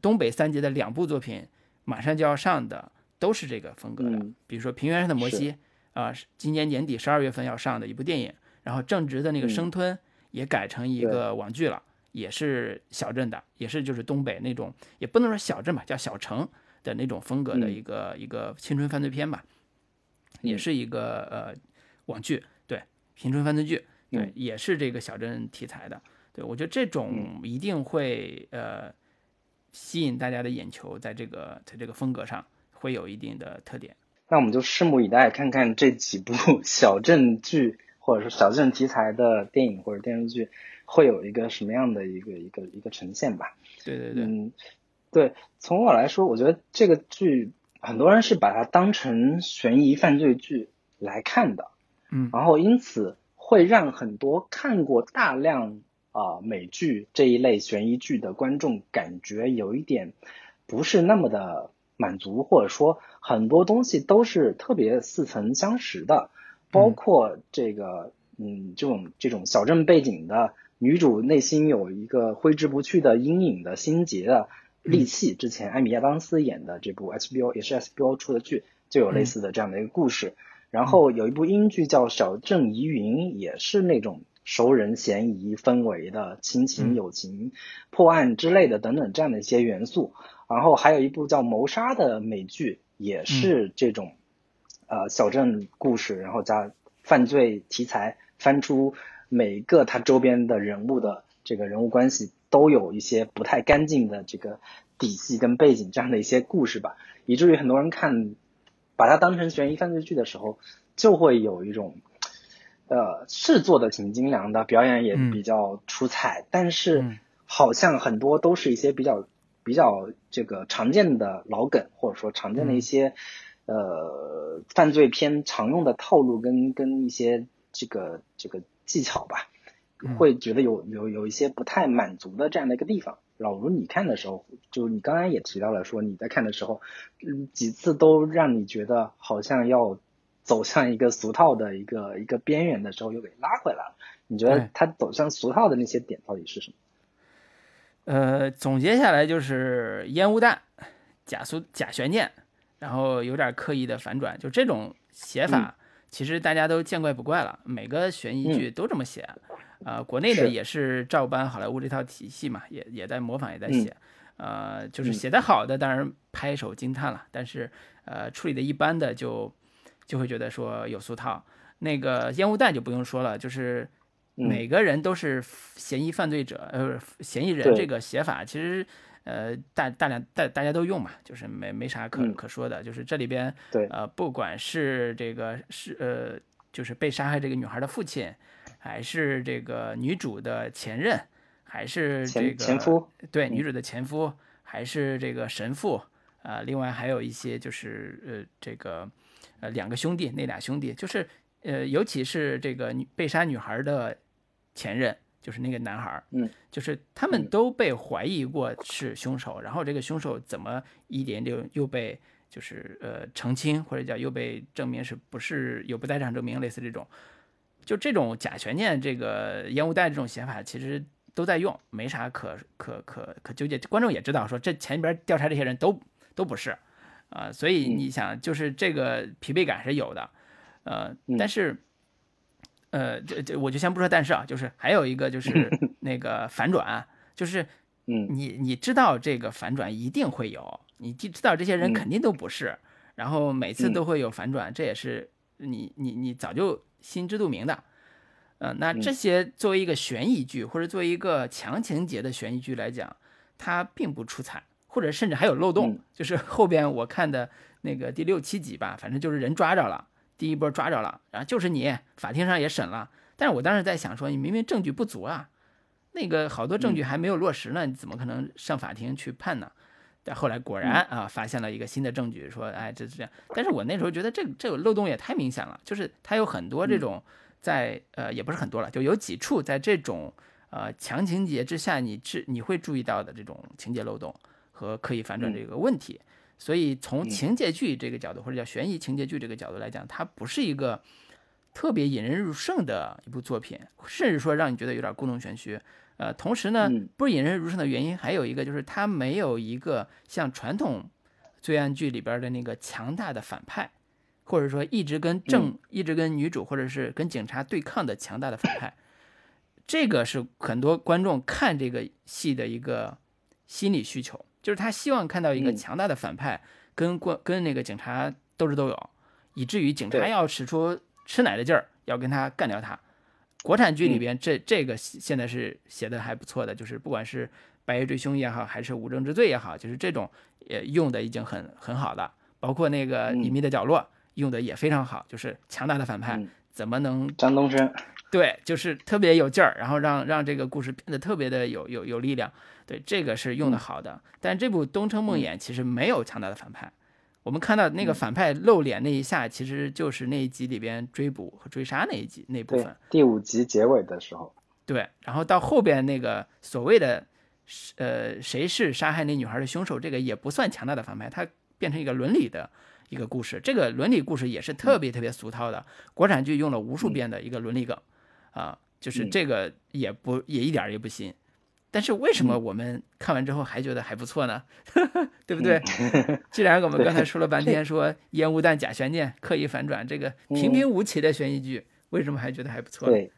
东北三杰的两部作品，马上就要上的都是这个风格的，比如说《平原上的摩西》，啊，今年年底十二月份要上的一部电影。然后正直的那个生吞也改成一个网剧了，也是小镇的，也是就是东北那种，也不能说小镇吧，叫小城的那种风格的一个一个青春犯罪片吧，也是一个呃网剧，对，青春犯罪剧，对，也是这个小镇题材的，对我觉得这种一定会呃吸引大家的眼球，在这个在这个风格上会有一定的特点。那我们就拭目以待，看看这几部 [LAUGHS] 小镇剧。或者说小镇题材的电影或者电视剧，会有一个什么样的一个一个一个呈现吧？对对对，嗯，对，从我来说，我觉得这个剧很多人是把它当成悬疑犯罪剧来看的，嗯，然后因此会让很多看过大量啊美剧这一类悬疑剧的观众感觉有一点不是那么的满足，或者说很多东西都是特别似曾相识的。包括这个，嗯，这种这种小镇背景的女主内心有一个挥之不去的阴影的心结的利器，之前艾米亚当斯演的这部 HBO 也是 HBO 出的剧，就有类似的这样的一个故事。然后有一部英剧叫《小镇疑云》，也是那种熟人嫌疑氛围的亲情、嗯友情、破案之类的等等这样的一些元素。然后还有一部叫《谋杀》的美剧，也是这种、呃小镇故事，然后加犯罪题材，翻出每一个他周边的人物的这个人物关系都有一些不太干净的这个底细跟背景这样的一些故事吧，以至于很多人看把它当成悬疑犯罪剧的时候，就会有一种。呃，是做的挺精良的，表演也嗯。比较出彩，但是嗯。好像很多都是一些比较比较这个常见的老梗，或者说常见的一些、呃犯罪片常用的套路跟跟一些这个这个技巧吧，嗯会觉得有有有一些不太满足的这样的一个地方。老卢，你看的时候，就你刚刚也提到了说你在看的时候，嗯，几次都让你觉得好像要走向一个俗套的一个一个边缘的时候，又给拉回来了。你觉得对他走向俗套的那些点到底是什么？呃，总结下来就是烟雾弹、假俗假悬念，然后有点刻意的反转，就这种写法，其实大家都见怪不怪了，每个悬疑剧都这么写。呃，国内的也是照搬好莱坞这套体系嘛，也也在模仿，也在嗯写。呃，就是嗯写得好的，当然拍手惊叹了，但是呃，处理的一般的就就会觉得说有俗套。那个烟雾弹就不用说了，就是嗯每个人都是嫌疑犯罪者，呃，嫌疑人这个写法其实。呃，大大量大大家都用嘛，就是没没啥可嗯。可说的，就是这里边对。呃，不管是这个是呃，就是被杀害这个女孩的父亲，还是这个女主的前任，还是这个前夫，嗯。对女主的前夫，还是这个神父啊、另外还有一些就是呃这个呃两个兄弟，那俩兄弟就是呃，尤其是这个女被杀女孩的前任，就是那个男孩，嗯，就是他们嗯都被怀疑过是凶手，然后这个凶手怎么一点就又被就是呃澄清或者叫又被证明是不是有不在场证明，类似这种，就这种假悬念，这个烟雾弹这种写法，其实都在用，没啥可可可可纠结。观众也知道说这前边调查这些人都都不是，啊、所以嗯你想就是这个疲惫感是有的，呃，嗯但是。呃，这这我就先不说，但是啊，就是还有一个就是 [LAUGHS] 那个反转，就是嗯你你知道这个反转一定会有，你知知道这些人嗯肯定都不是，然后每次嗯都会有反转，这也是你你你早就心知肚明的。呃，那嗯这些作为一个悬疑剧或者作为一个强情节的悬疑剧来讲，它并不出彩，或者甚至还有漏洞。嗯就是后边我看的那个第六七集吧，反正就是人抓着了，第一波抓着了，然后就是你，法庭上也审了。但是我当时在想说，你明明证据不足啊，那个好多证据还没有落实呢，你怎么可能上法庭去判呢？但后来果然啊，发现了一个新的证据，说哎这是这样。但是我那时候觉得这这个漏洞也太明显了，就是它有很多这种在呃也不是很多了，就有几处在这种呃强情节之下，你知你会注意到的这种情节漏洞和刻意反转这个问题。所以从情节剧这个角度，或者叫悬疑情节剧这个角度来讲，它不是一个特别引人入胜的一部作品，甚至说让你觉得有点故弄玄虚。呃，同时呢嗯，不引人入胜的原因还有一个就是它没有一个像传统罪案剧里边的那个强大的反派，或者说一直跟正、一直跟女主或者是跟警察对抗的强大的反派。这个是很多观众看这个戏的一个心理需求，就是他希望看到一个嗯。强大的反派跟关跟那个警察斗智斗勇，以至于警察要使出吃奶的劲儿，要跟他干掉他。国产剧里嗯。边这这个现在是写的还不错的，就是不管是《白夜追凶》也好，还是《无证之罪》也好，就是这种也用的已经很很好了。包括那个《嗯隐秘的角落》用的也非常好，就是强大的反派嗯。怎么能张东升，对，就是特别有劲儿，然后让让这个故事变得特别的有有有力量。对，这个是用的好的。但这部《东城梦魇》其实没有强大的反派。我们看到那个嗯反派露脸那一下，其实就是那一集里边追捕和追杀那一集那部分。，第五集结尾的时候，对，然后到后边那个所谓的呃谁是杀害那女孩的凶手，这个也不算强大的反派，它变成一个伦理的一个故事。这个伦理故事也是特别特别俗套的，国产剧用了无数遍的一个伦理梗啊，就是嗯这个也不也一点儿也不新。但是为什么嗯我们看完之后还觉得还不错呢？[LAUGHS] 对不对？[LAUGHS] 既然我们刚才说了半天，[LAUGHS] 说烟雾弹、假悬念、刻意反转，这个平嗯平无奇的悬疑剧，为什么还觉得还不错？对，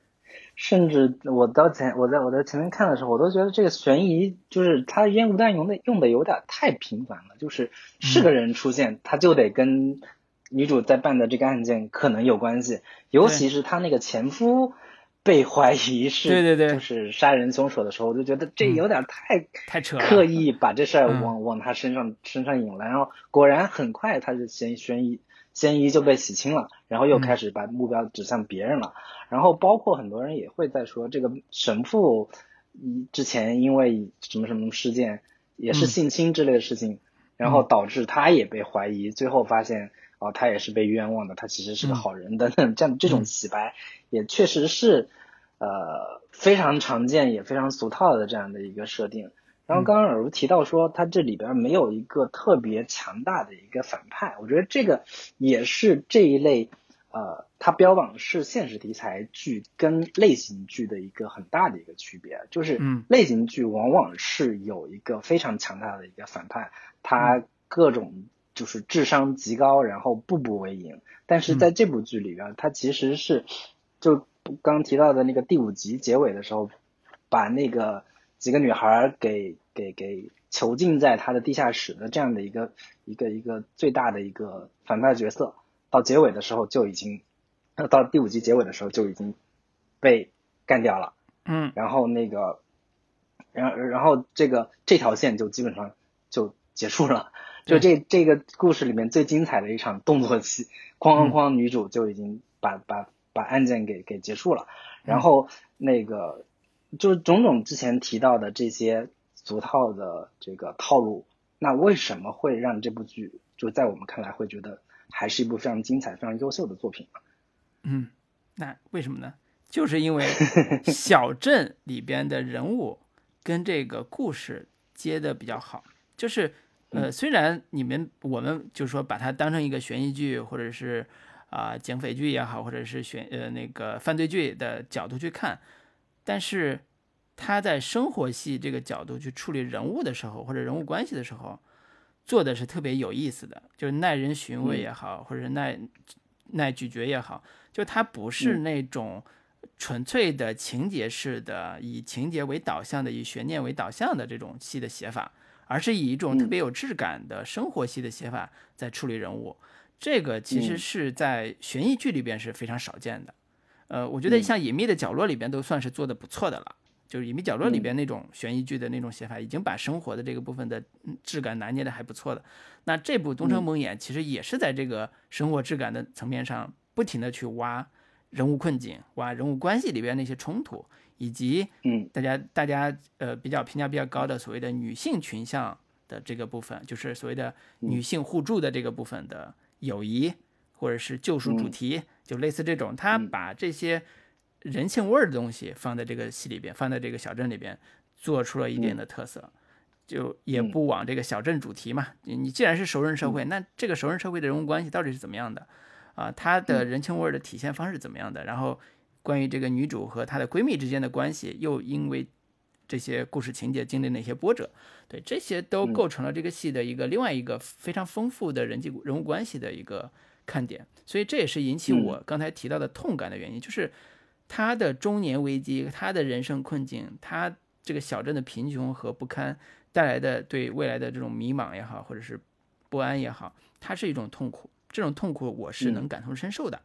甚至我到前我在我在前面看的时候，我都觉得这个悬疑就是它烟雾弹用的用的有点太频繁了，就是是个人出现，他就得跟女主在办的这个案件可能有关系，尤其是他那个前夫被怀疑是对对对，就是杀人凶手的时候，我就觉得这有点太太扯，刻意把这事儿往往他身上身上引了，然后果然很快他就嫌悬疑。嫌疑就被洗清了，然后又开始把目标指向别人了。然后包括很多人也会在说，这个神父之前因为什么什么事件，也是性侵之类的事情，然后导致他也被怀疑，最后发现哦，他也是被冤枉的，他其实是个好人等等。[LAUGHS] 这样这种洗白也确实是呃非常常见也非常俗套的这样的一个设定。然后刚刚耳如提到说，他这里边没有一个特别强大的一个反派，我觉得这个也是这一类呃，它标榜是现实题材剧跟类型剧的一个很大的一个区别，就是类型剧往往是有一个非常强大的一个反派，他各种就是智商极高，然后步步为营，但是在这部剧里边，他其实是就刚提到的那个第五集结尾的时候，把那个几个女孩给。给给囚禁在他的地下室的这样的一个一个一个最大的一个反派角色，到结尾的时候就已经，到第五集结尾的时候就已经被干掉了。嗯，然后那个，然然后这个这条线就基本上就结束了。就这这个故事里面最精彩的一场动作戏，哐哐哐，女主就已经把把把案件给给结束了。然后那个就是种种之前提到的这些。俗套的这个套路，那为什么会让这部剧就在我们看来会觉得还是一部非常精彩、非常优秀的作品呢？嗯，那为什么呢？就是因为 [LAUGHS] 小镇里边的人物跟这个故事接的比较好。就是呃，虽然你们我们就说把它当成一个悬疑剧，或者是啊警匪剧也好，或者是悬呃那个犯罪剧的角度去看，但是。他在生活戏这个角度去处理人物的时候，或者人物关系的时候，做的是特别有意思的，就是耐人寻味也好，或者耐耐咀嚼也好，就它不是那种纯粹的情节式的，以情节为导向的，以悬念为导向的这种戏的写法，而是以一种特别有质感的生活系的写法在处理人物。这个其实是在悬疑剧里边是非常少见的。呃，我觉得像《隐秘的角落》里边都算是做的不错的了。就是隐秘角落里边那种悬疑剧的那种写法，已经把生活的这个部分的质感拿捏的还不错的。那这部《东城梦魇》其实也是在这个生活质感的层面上，不停的去挖人物困境，挖人物关系里边那些冲突，以及嗯，大家大家呃比较评价比较高的所谓的女性群像的这个部分，就是所谓的女性互助的这个部分的友谊或者是救赎主题，就类似这种，他把这些。人性味儿的东西放在这个戏里边，放在这个小镇里边，做出了一定的特色，就也不往这个小镇主题嘛。你既然是熟人社会，那这个熟人社会的人物关系到底是怎么样的？啊，他的人情味儿的体现方式怎么样的？然后关于这个女主和她的闺蜜之间的关系，又因为这些故事情节经历哪些波折？对，这些都构成了这个戏的一个另外一个非常丰富的人际人物关系的一个看点。所以这也是引起我刚才提到的痛感的原因，就是。她的中年危机，她的人生困境，她这个小镇的贫穷和不堪带来的对未来的这种迷茫也好，或者是不安也好，它是一种痛苦。这种痛苦我是能感同身受的。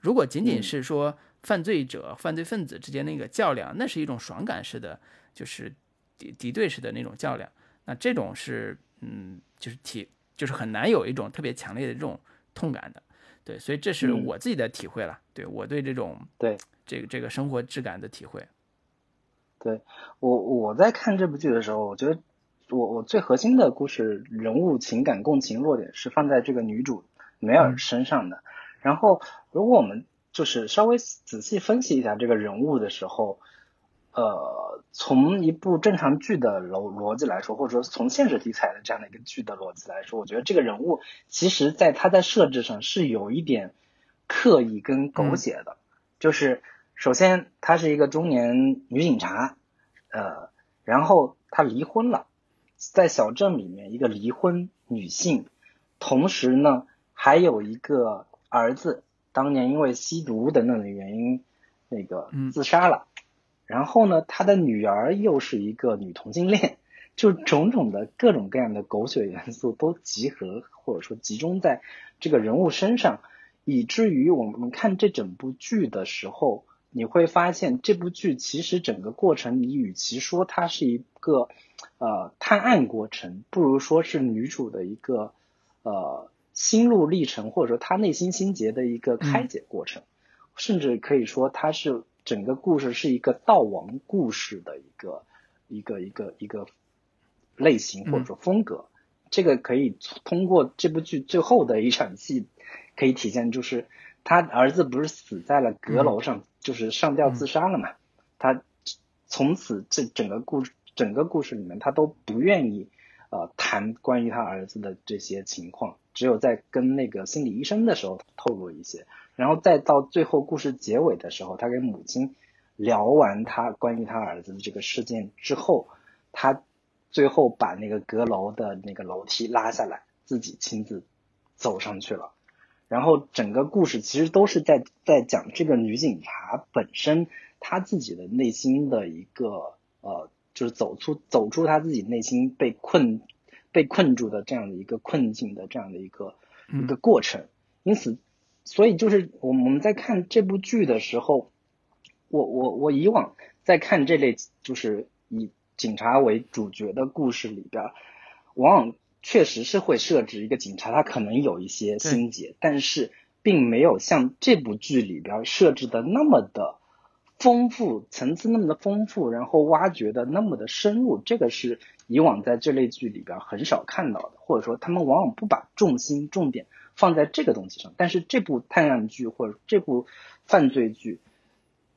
如果仅仅是说犯罪者、犯罪分子之间那个较量，那是一种爽感式的，就是敌敌对式的那种较量。那这种是，嗯，就是体，就是很难有一种特别强烈的这种痛感的。对，所以这是我自己的体会了。对我对这种对。这个这个生活质感的体会，对我我在看这部剧的时候，我觉得我我最核心的故事人物情感共情落点是放在这个女主梅尔身上的。然后，如果我们就是稍微仔细分析一下这个人物的时候，呃，从一部正常剧的逻逻辑来说，或者说从现实题材的这样的一个剧的逻辑来说，我觉得这个人物其实在他在设置上是有一点刻意跟狗血的，就是。首先，她是一个中年女警察，呃，然后她离婚了，在小镇里面一个离婚女性，同时呢还有一个儿子，当年因为吸毒等等的原因，那个自杀了，然后呢，他的女儿又是一个女同性恋，就种种的各种各样的狗血元素都集合或者说集中在这个人物身上，以至于我们看这整部剧的时候，你会发现这部剧其实整个过程，你与其说它是一个呃探案过程，不如说是女主的一个呃心路历程，或者说他内心心结的一个开解过程。甚至可以说，他是整个故事是一个悼亡故事的一个一个一个一个类型或者说风格。这个可以通过这部剧最后的一场戏可以体现，就是他儿子不是死在了阁楼上，就是上吊自杀了嘛？他从此这整个故事整个故事里面，他都不愿意呃谈关于他儿子的这些情况，只有在跟那个心理医生的时候透露一些。然后再到最后故事结尾的时候，他跟母亲聊完他关于他儿子的这个事件之后，他最后把那个阁楼的那个楼梯拉下来，自己亲自走上去了。然后整个故事其实都是在在讲这个女警察本身她自己的内心的一个呃，就是走出走出她自己内心被困被困住的这样的一个困境的这样的一个一个过程。因此。所以就是我我们在看这部剧的时候，我我我以往在看这类就是以警察为主角的故事里边，往往确实是会设置一个警察，他可能有一些心结，但是并没有像这部剧里边设置的那么的丰富，层次那么的丰富，然后挖掘的那么的深入，这个是以往在这类剧里边很少看到的，或者说他们往往不把重心重点。放在这个东西上，但是这部探案剧或者这部犯罪剧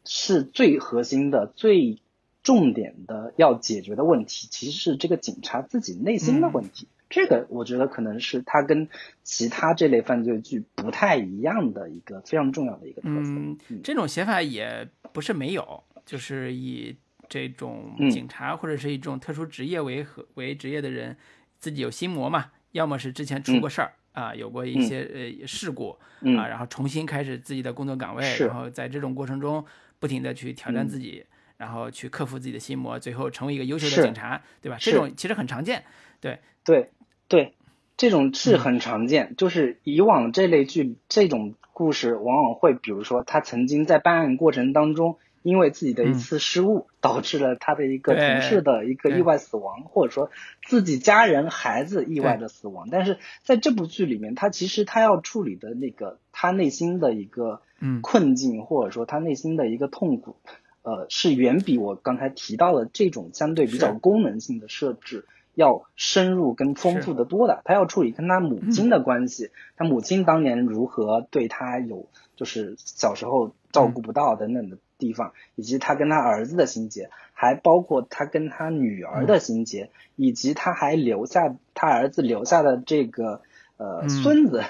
是最核心的、最重点的要解决的问题，其实是这个警察自己内心的问题。这个我觉得可能是它跟其他这类犯罪剧不太一样的一个非常重要的一个特色。嗯，这种写法也不是没有，就是以这种警察或者是一种特殊职业为和为职业的人自己有心魔嘛，要么是之前出过事儿。啊，有过一些呃事故啊，然后重新开始自己的工作岗位，然后在这种过程中不停的去挑战自己，然后去克服自己的心魔，最后成为一个优秀的警察，对吧？这种其实很常见，对。对对，这种是很常见。就是以往这类剧这种故事，往往会比如说他曾经在办案过程当中。因为自己的一次失误，导致了他的一个同事的一个意外死亡，或者说自己家人孩子意外的死亡。但是在这部剧里面，他其实他要处理的那个他内心的一个困境，或者说他内心的一个痛苦，呃，是远比我刚才提到的这种相对比较功能性的设置要深入跟丰富的多的。他要处理跟他母亲的关系，他母亲当年如何对他有，就是小时候照顾不到等等的。地方，以及他跟他儿子的心结，还包括他跟他女儿的心结，以及他还留下他儿子留下的这个呃孙子，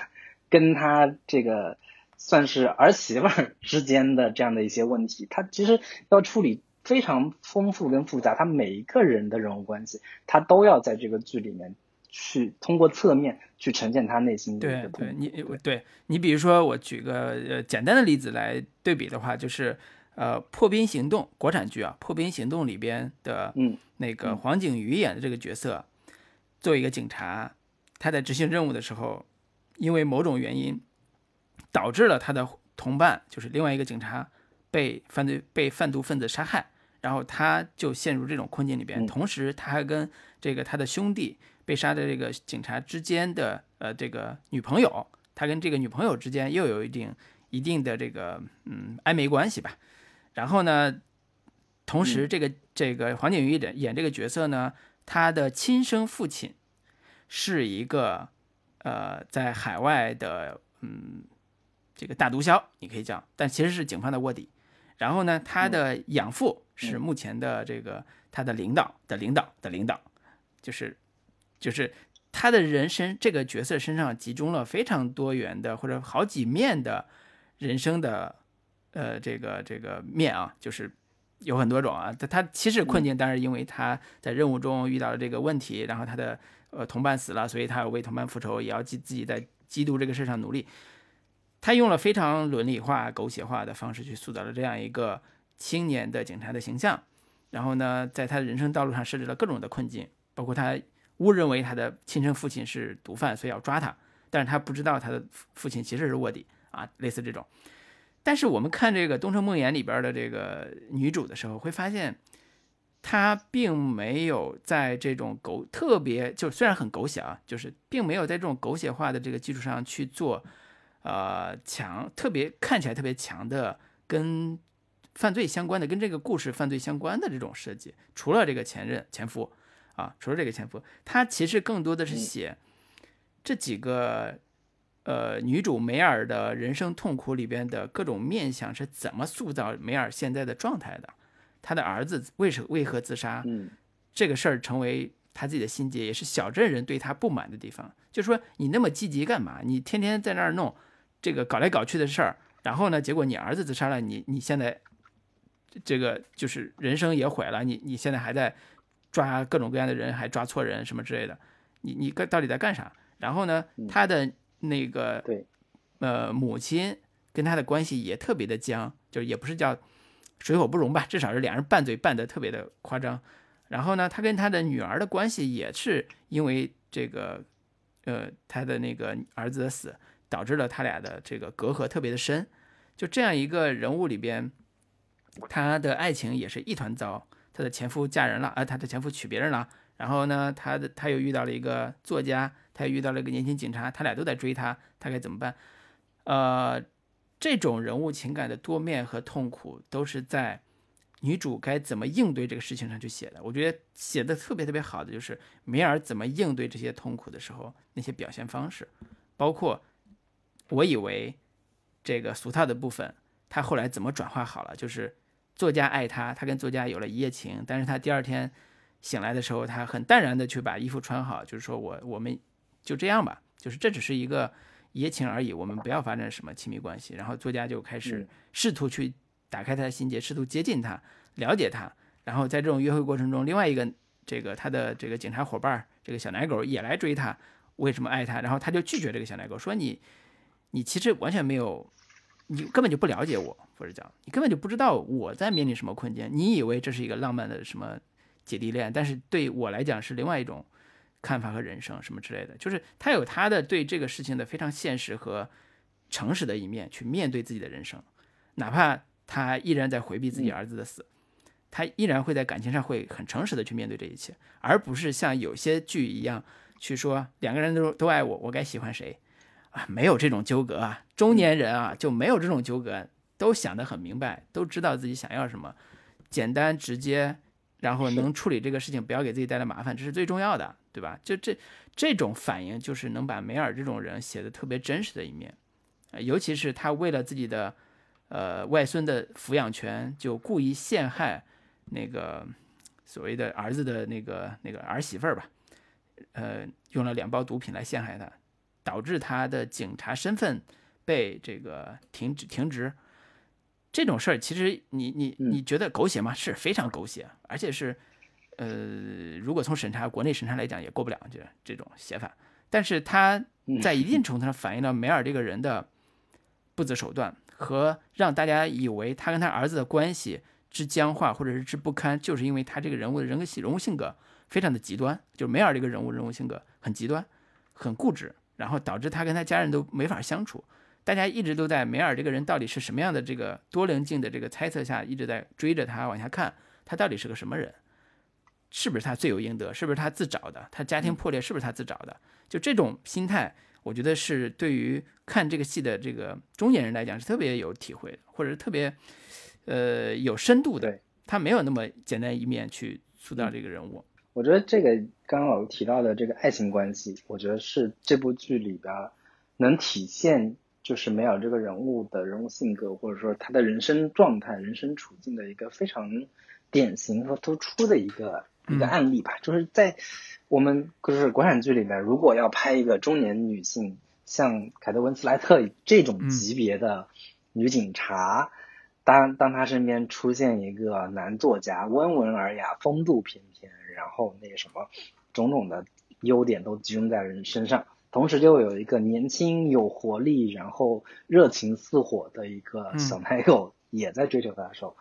跟他这个算是儿媳妇之间的这样的一些问题，他其实要处理非常丰富跟复杂，他每一个人的人物关系，他都要在这个剧里面去通过侧面去呈现他内心的一个对，你对你比如说我举个呃简单的例子来对比的话，就是。呃，破冰行动国产剧啊，破冰行动里边的嗯那个黄景瑜演的这个角色，作为一个警察，他在执行任务的时候，因为某种原因，导致了他的同伴，就是另外一个警察被犯罪被贩毒分子杀害，然后他就陷入这种困境里边，同时他还跟这个他的兄弟被杀的这个警察之间的呃这个女朋友，他跟这个女朋友之间又有一定一定的这个嗯暧昧关系吧。然后呢，同时这个这个黄景瑜演演这个角色呢，他的亲生父亲是一个呃在海外的嗯这个大毒枭，你可以叫，但其实是警方的卧底。然后呢，他的养父是目前的这个他的领导的领导的领导，就是就是他的人生这个角色身上集中了非常多元的或者好几面的人生的。呃，这个这个面啊，就是有很多种啊。他他其实困境，但是因为他在任务中遇到了这个问题，然后他的呃同伴死了，所以他要为同伴复仇，也要记自己在缉毒这个事上努力。他用了非常伦理化、狗血化的方式去塑造了这样一个青年的警察的形象。然后呢，在他的人生道路上设置了各种的困境，包括他误认为他的亲生父亲是毒贩，所以要抓他，但是他不知道他的父亲其实是卧底啊，类似这种。但是我们看这个《东城梦魇》里边的这个女主的时候，会发现她并没有在这种狗特别就虽然很狗血啊，就是并没有在这种狗血化的这个基础上去做呃强特别看起来特别强的跟犯罪相关的跟这个故事犯罪相关的这种设计。除了这个前任前夫啊，除了这个前夫，他其实更多的是写这几个。呃，女主梅尔的人生痛苦里边的各种面相是怎么塑造梅尔现在的状态的？他的儿子为什为何自杀？嗯，这个事儿成为他自己的心结，也是小镇人对他不满的地方。就说你那么积极干嘛？你天天在那儿弄这个搞来搞去的事儿，然后呢，结果你儿子自杀了，你你现在这个就是人生也毁了。你你现在还在抓各种各样的人，还抓错人什么之类的。你你到底在干啥？然后呢，他的。那个对，呃，母亲跟他的关系也特别的僵，就是也不是叫水火不容吧，至少是两人拌嘴拌的特别的夸张。然后呢，他跟他的女儿的关系也是因为这个，呃，他的那个儿子的死，导致了他俩的这个隔阂特别的深。就这样一个人物里边，她的爱情也是一团糟。她的前夫嫁人了，啊，她的前夫娶别人了。然后呢，她的她又遇到了一个作家。她又遇到了一个年轻警察，他俩都在追她，她该怎么办？呃，这种人物情感的多面和痛苦，都是在女主该怎么应对这个事情上去写的。我觉得写的特别特别好的就是梅尔怎么应对这些痛苦的时候那些表现方式，包括我以为这个俗套的部分，他后来怎么转化好了？就是作家爱他，他跟作家有了一夜情，但是他第二天醒来的时候，他很淡然的去把衣服穿好，就是说我我们。就这样吧，就是这只是一个一夜情而已，我们不要发展什么亲密关系。然后作家就开始试图去打开他的心结，试图接近他，了解他。然后在这种约会过程中，另外一个这个他的这个警察伙伴，这个小奶狗也来追他，为什么爱他？然后他就拒绝这个小奶狗，说你你其实完全没有，你根本就不了解我，或者讲你根本就不知道我在面临什么困境。你以为这是一个浪漫的什么姐弟恋，但是对我来讲是另外一种。看法和人生什么之类的，就是他有他的对这个事情的非常现实和诚实的一面去面对自己的人生，哪怕他依然在回避自己儿子的死，他依然会在感情上会很诚实的去面对这一切，而不是像有些剧一样去说两个人都都爱我，我该喜欢谁啊？没有这种纠葛啊，中年人啊就没有这种纠葛，都想得很明白，都知道自己想要什么，简单直接。然后能处理这个事情，不要给自己带来麻烦，这是最重要的，对吧？就这这种反应，就是能把梅尔这种人写的特别真实的一面，尤其是他为了自己的呃外孙的抚养权，就故意陷害那个所谓的儿子的那个那个儿媳妇儿吧，呃，用了两包毒品来陷害他，导致他的警察身份被这个停止停职。这种事儿其实你你你觉得狗血吗？是非常狗血，而且是，呃，如果从审查国内审查来讲也过不了这这种写法。但是他在一定程度上反映了梅尔这个人的不择手段和让大家以为他跟他儿子的关系之僵化或者是之不堪，就是因为他这个人物的人格性人物性格非常的极端，就是梅尔这个人物人物性格很极端，很固执，然后导致他跟他家人都没法相处。大家一直都在梅尔这个人到底是什么样的这个多棱镜的这个猜测下，一直在追着他往下看，他到底是个什么人？是不是他罪有应得？是不是他自找的？他家庭破裂是不是他自找的？就这种心态，我觉得是对于看这个戏的这个中年人来讲是特别有体会的，或者是特别呃有深度的。他没有那么简单一面去塑造这个人物。我觉得这个刚刚老师提到的这个爱情关系，我觉得是这部剧里边能体现。就是梅尔这个人物的人物性格，或者说他的人生状态、人生处境的一个非常典型和突出的一个一个案例吧。就是在我们就是国产剧里面，如果要拍一个中年女性，像凯特温斯莱特这种级别的女警察，当当她身边出现一个男作家，温文尔雅、风度翩翩，然后那个什么种种的优点都集中在人身上。同时就有一个年轻有活力，然后热情似火的一个小奶狗也在追求他的时候，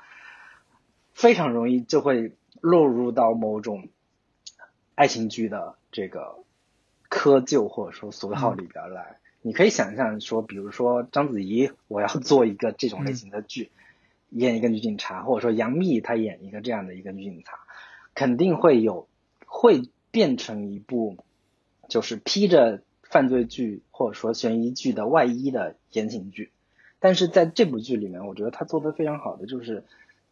非常容易就会落入到某种爱情剧的这个窠臼或者说俗套里边来。你可以想象说，比如说章子怡，我要 [LAUGHS] 做一个这种类型的剧，演一个女警察，或者说杨幂她演一个这样的一个女警察，肯定会有会变成一部就是披着犯罪剧或者说悬疑剧的外衣的言情剧。但是在这部剧里面，我觉得他做的非常好的就是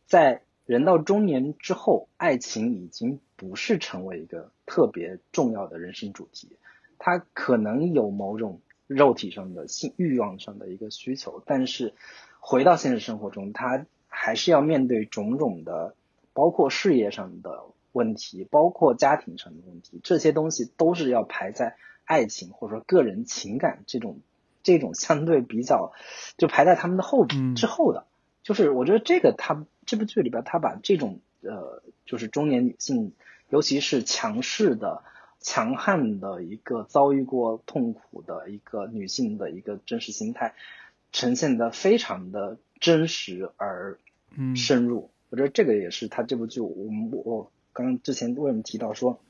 在人到中年之后，爱情已经不是成为一个特别重要的人生主题，他可能有某种。肉体上的性欲望上的一个需求，但是回到现实生活中，他还是要面对种种的，包括事业上的问题，包括家庭上的问题，这些东西都是要排在爱情或者说个人情感这种这种相对比较就排在他们的后之后的。就是我觉得这个他这部剧里边，他把这种呃，就是中年女性，尤其是强势的。强悍的一个遭遇过痛苦的一个女性的一个真实心态，呈现的非常的真实而深入。我觉得这个也是他这部剧，我们我刚之前为什么提到说，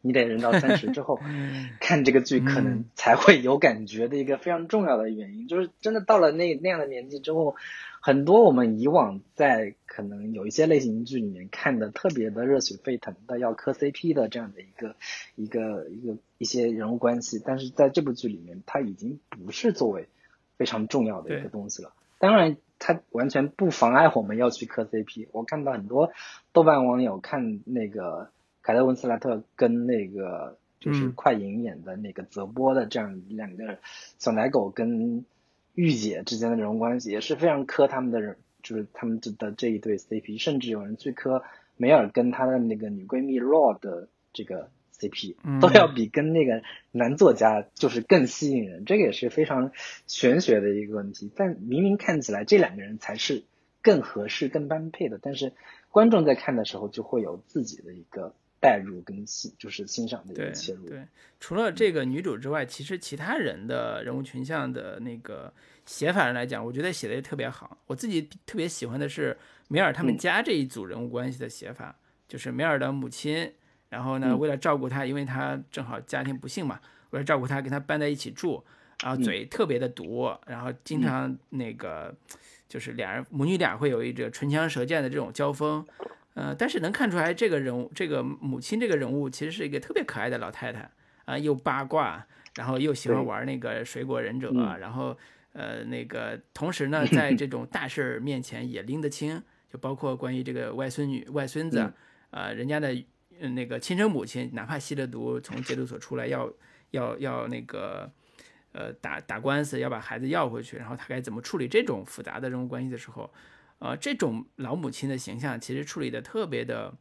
你得人到三十之后 [LAUGHS] 看这个剧，可能才会有感觉的一个非常重要的原因，就是真的到了那那样的年纪之后。很多我们以往在可能有一些类型剧里面看的特别的热血沸腾的要磕 CP 的这样的一个一个一个一些人物关系，但是在这部剧里面，它已经不是作为非常重要的一个东西了。当然，它完全不妨碍我们要去磕 CP。我看到很多豆瓣网友看那个凯特温斯莱特跟那个就是快银演的那个泽波的这样两个小奶狗跟。御姐之间的这种关系也是非常磕他们的人，就是他们的这一对 CP，甚至有人去磕梅尔跟她的那个女闺蜜 Raw 的这个 CP，都要比跟那个男作家就是更吸引人。这个也是非常玄学的一个问题。但明明看起来这两个人才是更合适、更般配的，但是观众在看的时候就会有自己的一个。代入跟欣就是欣赏的一个切入。对，除了这个女主之外，其实其他人的人物群像的那个写法上来讲，我觉得写的也特别好。我自己特别喜欢的是梅尔他们家这一组人物关系的写法，就是梅尔的母亲，然后呢，为了照顾他，因为他正好家庭不幸嘛，为了照顾他，跟他搬在一起住，然后嘴特别的毒，然后经常那个就是俩人母女俩会有一个唇枪舌剑的这种交锋。呃，但是能看出来，这个人物，这个母亲这个人物，其实是一个特别可爱的老太太啊，又八卦，然后又喜欢玩那个水果忍者，然后呃，那个同时呢，[CLEARS THROAT] 在这种大事儿面前也拎得清，就包括关于这个外孙女、外孙子，啊，人家的那个亲生母亲，哪怕吸了毒从戒毒所出来，要要要那个呃打打官司，要把孩子要回去，然后他该怎么处理这种复杂的人物关系的时候。呃，这种老母亲的形象其实处理的特别的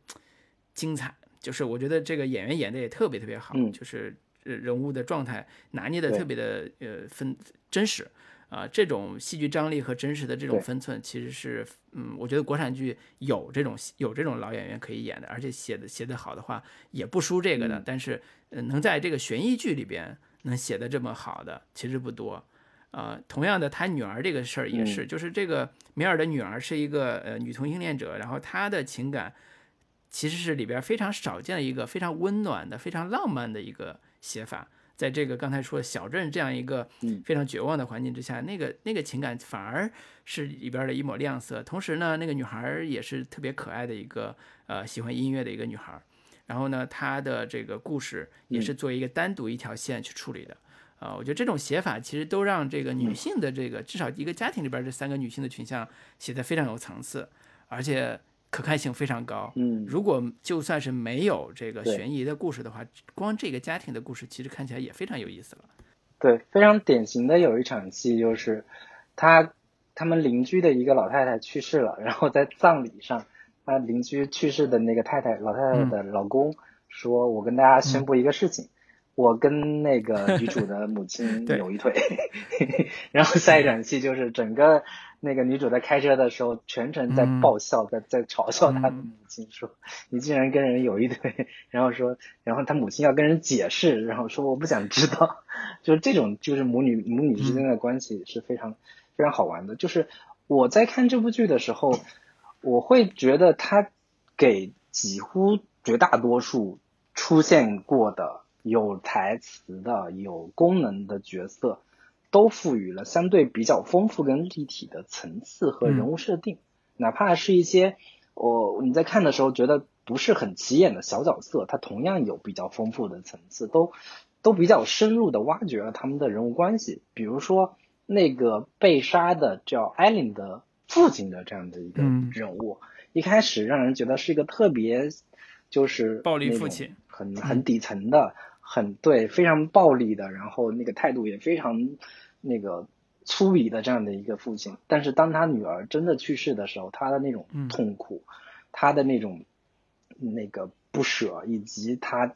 精彩，就是我觉得这个演员演的也特别特别好，就是人物的状态拿捏的特别的呃分真实啊，这种戏剧张力和真实的这种分寸，其实是嗯，我觉得国产剧有这种有这种老演员可以演的，而且写的写的好的话也不输这个的，但是能在这个悬疑剧里边能写的这么好的其实不多。呃，同样的，他女儿这个事儿也是，就是这个米尔的女儿是一个呃女同性恋者，然后她的情感其实是里边非常少见的一个非常温暖的、非常浪漫的一个写法。在这个刚才说小镇这样一个非常绝望的环境之下，那个那个情感反而是里边的一抹亮色。同时呢，那个女孩也是特别可爱的一个呃喜欢音乐的一个女孩。然后呢，她的这个故事也是作为一个单独一条线去处理的。啊，我觉得这种写法其实都让这个女性的这个至少一个家庭里边这三个女性的群像写得非常有层次，而且可看性非常高。嗯，如果就算是没有这个悬疑的故事的话，光这个家庭的故事其实看起来也非常有意思了。对，非常典型的有一场戏就是，他他们邻居的一个老太太去世了，然后在葬礼上，他邻居去世的那个太太老太太的老公说：“我跟大家宣布一个事情。”我跟那个女主的母亲 [LAUGHS] 有一腿，[LAUGHS] 然后下一场戏就是整个那个女主在开车的时候，全程在爆笑，在在嘲笑她的母亲，说你竟然跟人有一腿，然后说，然后她母亲要跟人解释，然后说我不想知道，[LAUGHS] 就是这种就是母女母女之间的关系是非常非常好玩的。就是我在看这部剧的时候，我会觉得他给几乎绝大多数出现过的。有台词的、有功能的角色，都赋予了相对比较丰富跟立体的层次和人物设定。哪怕是一些我你在看的时候觉得不是很起眼的小角色，它同样有比较丰富的层次，都都比较深入的挖掘了他们的人物关系。比如说那个被杀的叫艾琳的父亲的这样的一个人物，一开始让人觉得是一个特别就是暴力父亲，很很底层的。很对，非常暴力的，然后那个态度也非常那个粗鄙的这样的一个父亲。但是当他女儿真的去世的时候，他的那种痛苦，他的那种那个不舍，以及他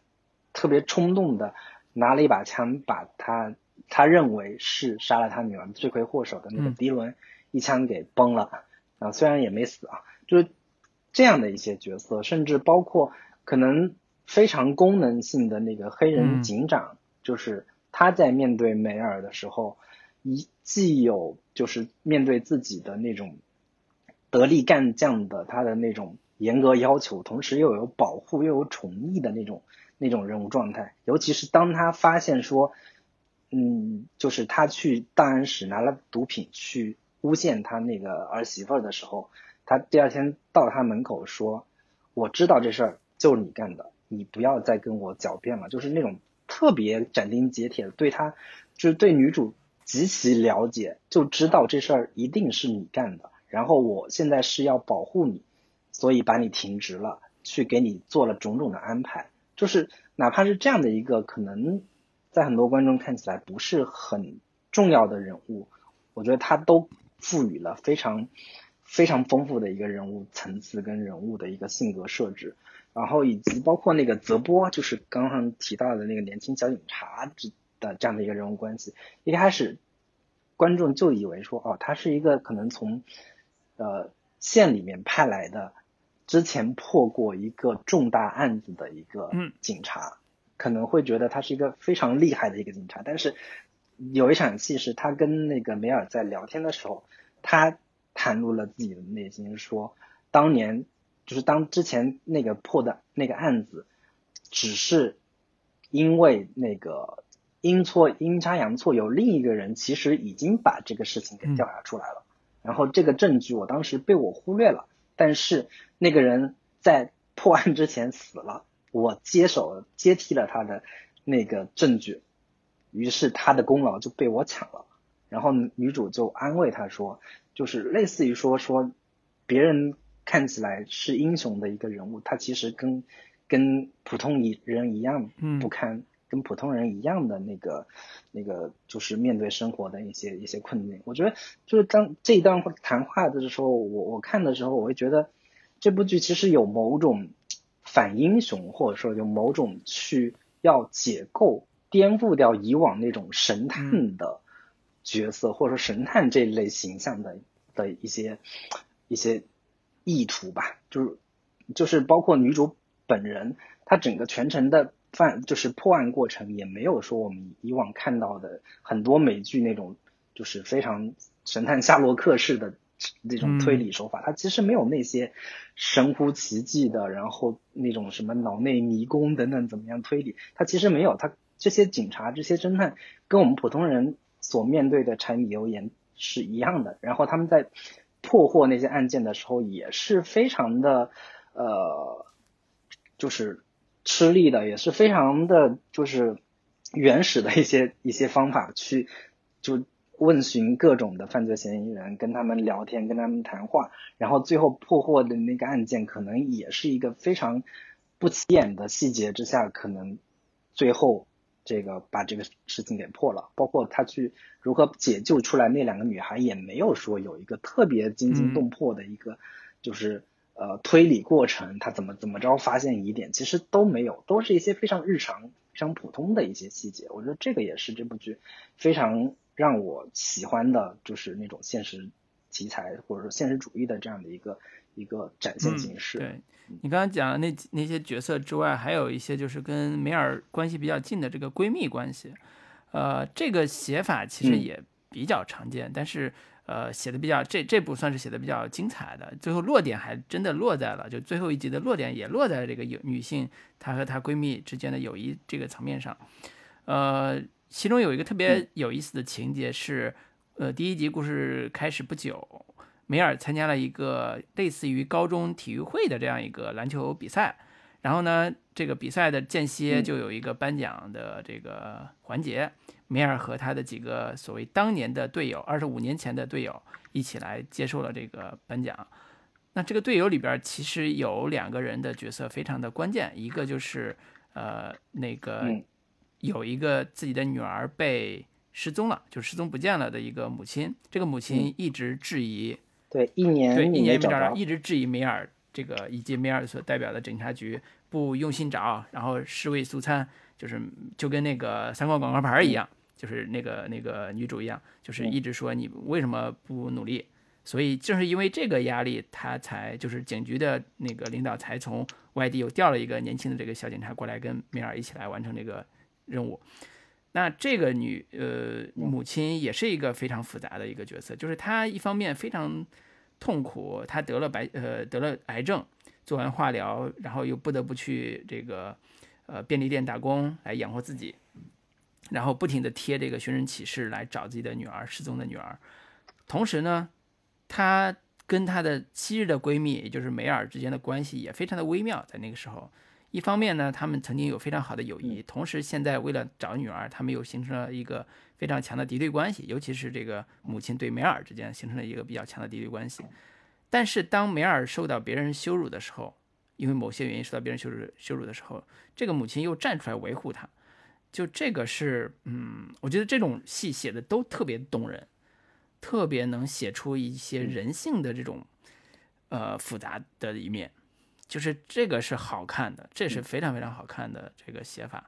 特别冲动的拿了一把枪，把他他认为是杀了他女儿罪魁祸首的那个迪伦一枪给崩了。啊，虽然也没死啊，就是这样的一些角色，甚至包括可能。非常功能性的那个黑人警长，就是他在面对梅尔的时候，一既有就是面对自己的那种得力干将的他的那种严格要求，同时又有保护又有宠溺的那种那种人物状态。尤其是当他发现说，嗯，就是他去档案室拿了毒品去诬陷他那个儿媳妇的时候，他第二天到他门口说：“我知道这事儿就是你干的。”你不要再跟我狡辩了，就是那种特别斩钉截铁的对他，就是对女主极其了解，就知道这事儿一定是你干的。然后我现在是要保护你，所以把你停职了，去给你做了种种的安排。就是哪怕是这样的一个可能，在很多观众看起来不是很重要的人物，我觉得他都赋予了非常非常丰富的一个人物层次跟人物的一个性格设置。然后以及包括那个泽波，就是刚刚提到的那个年轻小警察的这样的一个人物关系，一开始观众就以为说，哦，他是一个可能从呃县里面派来的，之前破过一个重大案子的一个警察，可能会觉得他是一个非常厉害的一个警察。但是有一场戏是他跟那个梅尔在聊天的时候，他袒露了自己的内心，说当年。就是当之前那个破的那个案子，只是因为那个阴错阴差阳错，有另一个人其实已经把这个事情给调查出来了，然后这个证据我当时被我忽略了，但是那个人在破案之前死了，我接手接替了他的那个证据，于是他的功劳就被我抢了，然后女主就安慰他说，就是类似于说说别人。看起来是英雄的一个人物，他其实跟跟普通人一样不堪，跟普通人一样的那个那个就是面对生活的一些一些困境。我觉得就是当这一段谈话的时候，我我看的时候，我会觉得这部剧其实有某种反英雄，或者说有某种去要解构、颠覆掉以往那种神探的角色，或者说神探这一类形象的的一些一些。意图吧，就是就是包括女主本人，她整个全程的犯就是破案过程也没有说我们以往看到的很多美剧那种就是非常神探夏洛克式的那种推理手法，它其实没有那些神乎其技的，然后那种什么脑内迷宫等等怎么样推理，它其实没有，它这些警察这些侦探跟我们普通人所面对的柴米油盐是一样的，然后他们在。破获那些案件的时候也是非常的，呃，就是吃力的，也是非常的，就是原始的一些 [LAUGHS] 一些方法去就问询各种的犯罪嫌疑人，跟他们聊天，跟他们谈话，然后最后破获的那个案件可能也是一个非常不起眼的细节之下，可能最后。这个把这个事情给破了，包括他去如何解救出来那两个女孩，也没有说有一个特别惊心动魄的一个，就是呃推理过程，他怎么怎么着发现疑点，其实都没有，都是一些非常日常非常普通的一些细节。我觉得这个也是这部剧非常让我喜欢的，就是那种现实题材或者说现实主义的这样的一个一个展现形式。对你刚刚讲的那那些角色之外，还有一些就是跟梅尔关系比较近的这个闺蜜关系，呃，这个写法其实也比较常见，但是。呃，写的比较这这部算是写的比较精彩的，最后落点还真的落在了，就最后一集的落点也落在了这个有女性她和她闺蜜之间的友谊这个层面上。呃，其中有一个特别有意思的情节是，呃，第一集故事开始不久，梅尔参加了一个类似于高中体育会的这样一个篮球比赛，然后呢，这个比赛的间歇就有一个颁奖的这个环节。梅尔和他的几个所谓当年的队友，二十五年前的队友一起来接受了这个颁奖。那这个队友里边其实有两个人的角色非常的关键，一个就是呃那个有一个自己的女儿被失踪了，就失踪不见了的一个母亲。这个母亲一直质疑，对一年对一年没找着，一直质疑梅尔这个以及梅尔所代表的警察局不用心找，然后尸位素餐，就是就跟那个三光广告牌一样。就是那个那个女主一样，就是一直说你为什么不努力，所以正是因为这个压力，他才就是警局的那个领导才从外地又调了一个年轻的这个小警察过来跟梅尔一起来完成这个任务。那这个女呃母亲也是一个非常复杂的一个角色，就是她一方面非常痛苦，她得了白呃得了癌症，做完化疗，然后又不得不去这个呃便利店打工来养活自己。然后不停的贴这个寻人启事来找自己的女儿失踪的女儿，同时呢，她跟她的昔日的闺蜜，也就是梅尔之间的关系也非常的微妙。在那个时候，一方面呢，他们曾经有非常好的友谊，同时现在为了找女儿，他们又形成了一个非常强的敌对关系，尤其是这个母亲对梅尔之间形成了一个比较强的敌对关系。但是当梅尔受到别人羞辱的时候，因为某些原因受到别人羞辱羞辱的时候，这个母亲又站出来维护他。就这个是，嗯，我觉得这种戏写的都特别动人，特别能写出一些人性的这种，呃，复杂的一面。就是这个是好看的，这是非常非常好看的这个写法。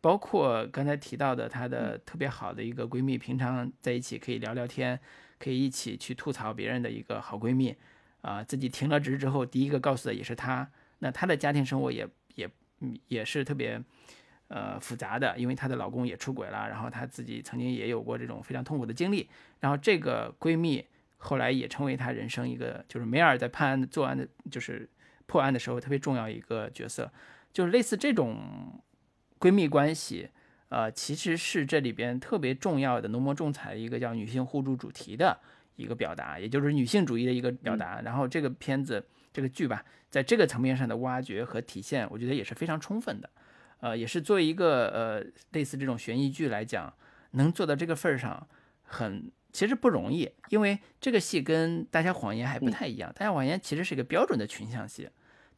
包括刚才提到的她的特别好的一个闺蜜，平常在一起可以聊聊天，可以一起去吐槽别人的一个好闺蜜，啊，自己停了职之后，第一个告诉的也是她。那她的家庭生活也也也是特别。呃，复杂的，因为她的老公也出轨了，然后她自己曾经也有过这种非常痛苦的经历，然后这个闺蜜后来也成为她人生一个，就是梅尔在判案、作案的，就是破案的时候特别重要一个角色，就是类似这种闺蜜关系，呃，其实是这里边特别重要的浓墨重彩的一个叫女性互助主题的一个表达，也就是女性主义的一个表达。然后这个片子这个剧吧，在这个层面上的挖掘和体现，我觉得也是非常充分的。呃，也是作为一个呃类似这种悬疑剧来讲，能做到这个份儿上，很其实不容易。因为这个戏跟《大家谎言》还不太一样，《大家谎言》其实是一个标准的群像戏，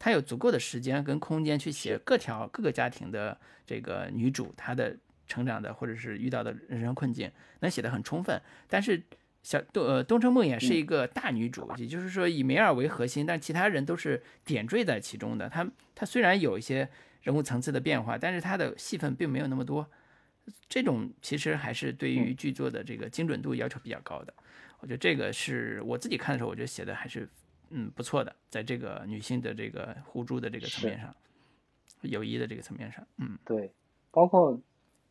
它有足够的时间跟空间去写各条各个家庭的这个女主她的成长的或者是遇到的人生困境，能写得很充分。但是小东呃东城梦魇是一个大女主，也就是说以梅尔为核心，但其他人都是点缀在其中的。她她虽然有一些。人物层次的变化，但是她的戏份并没有那么多，这种其实还是对于剧作的这个精准度要求比较高的。我觉得这个是我自己看的时候，我觉得写的还是嗯不错的，在这个女性的这个互助的这个层面上，友谊的这个层面上，嗯，对，包括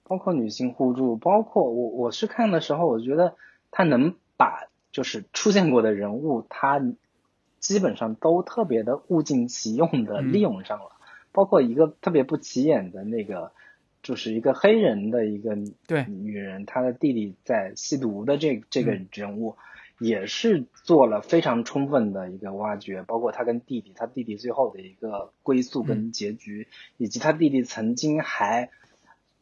包括女性互助，包括我我是看的时候，我觉得他能把就是出现过的人物，他基本上都特别的物尽其用的利用上了。包括一个特别不起眼的那个，就是一个黑人的一个对。女人，她的弟弟在吸毒的这这个人物，也是做了非常充分的一个挖掘。包括他跟弟弟，他弟弟最后的一个归宿跟结局，以及他弟弟曾经还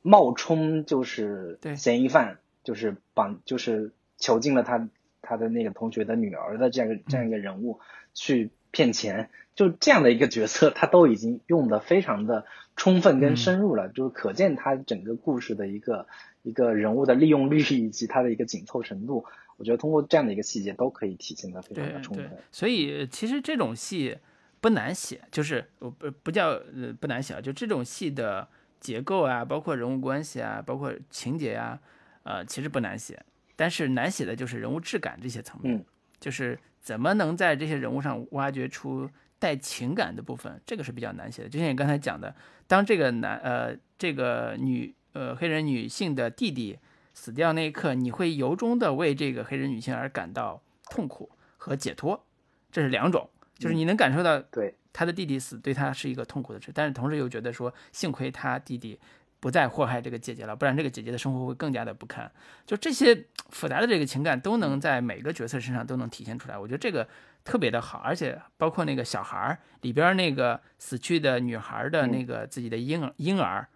冒充就是嫌疑犯，就是绑就是囚禁了他他的那个同学的女儿的这样一个这样一个人物去。骗钱就这样的一个角色，他都已经用的非常的充分跟深入了，就是可见他整个故事的一个一个人物的利用率以及他的一个紧凑程度，我觉得通过这样的一个细节都可以体现的非常的充分。所以其实这种戏不难写，就是不不叫呃不难写，就这种戏的结构啊，包括人物关系啊，包括情节啊，呃，其实不难写，但是难写的就是人物质感这些层面，就是怎么能在这些人物上挖掘出带情感的部分，这个是比较难写的。就像你刚才讲的，当这个男呃这个女呃黑人女性的弟弟死掉那一刻，你会由衷的为这个黑人女性而感到痛苦和解脱，这是两种，就是你能感受到对。他的弟弟死对他是一个痛苦的事，但是同时又觉得说，幸亏他弟弟不再祸害这个姐姐了，不然这个姐姐的生活会更加的不堪。就这些复杂的这个情感都能在每个角色身上都能体现出来，我觉得这个特别的好，而且包括那个小孩儿里边那个死去的女孩的那个自己的婴儿婴儿，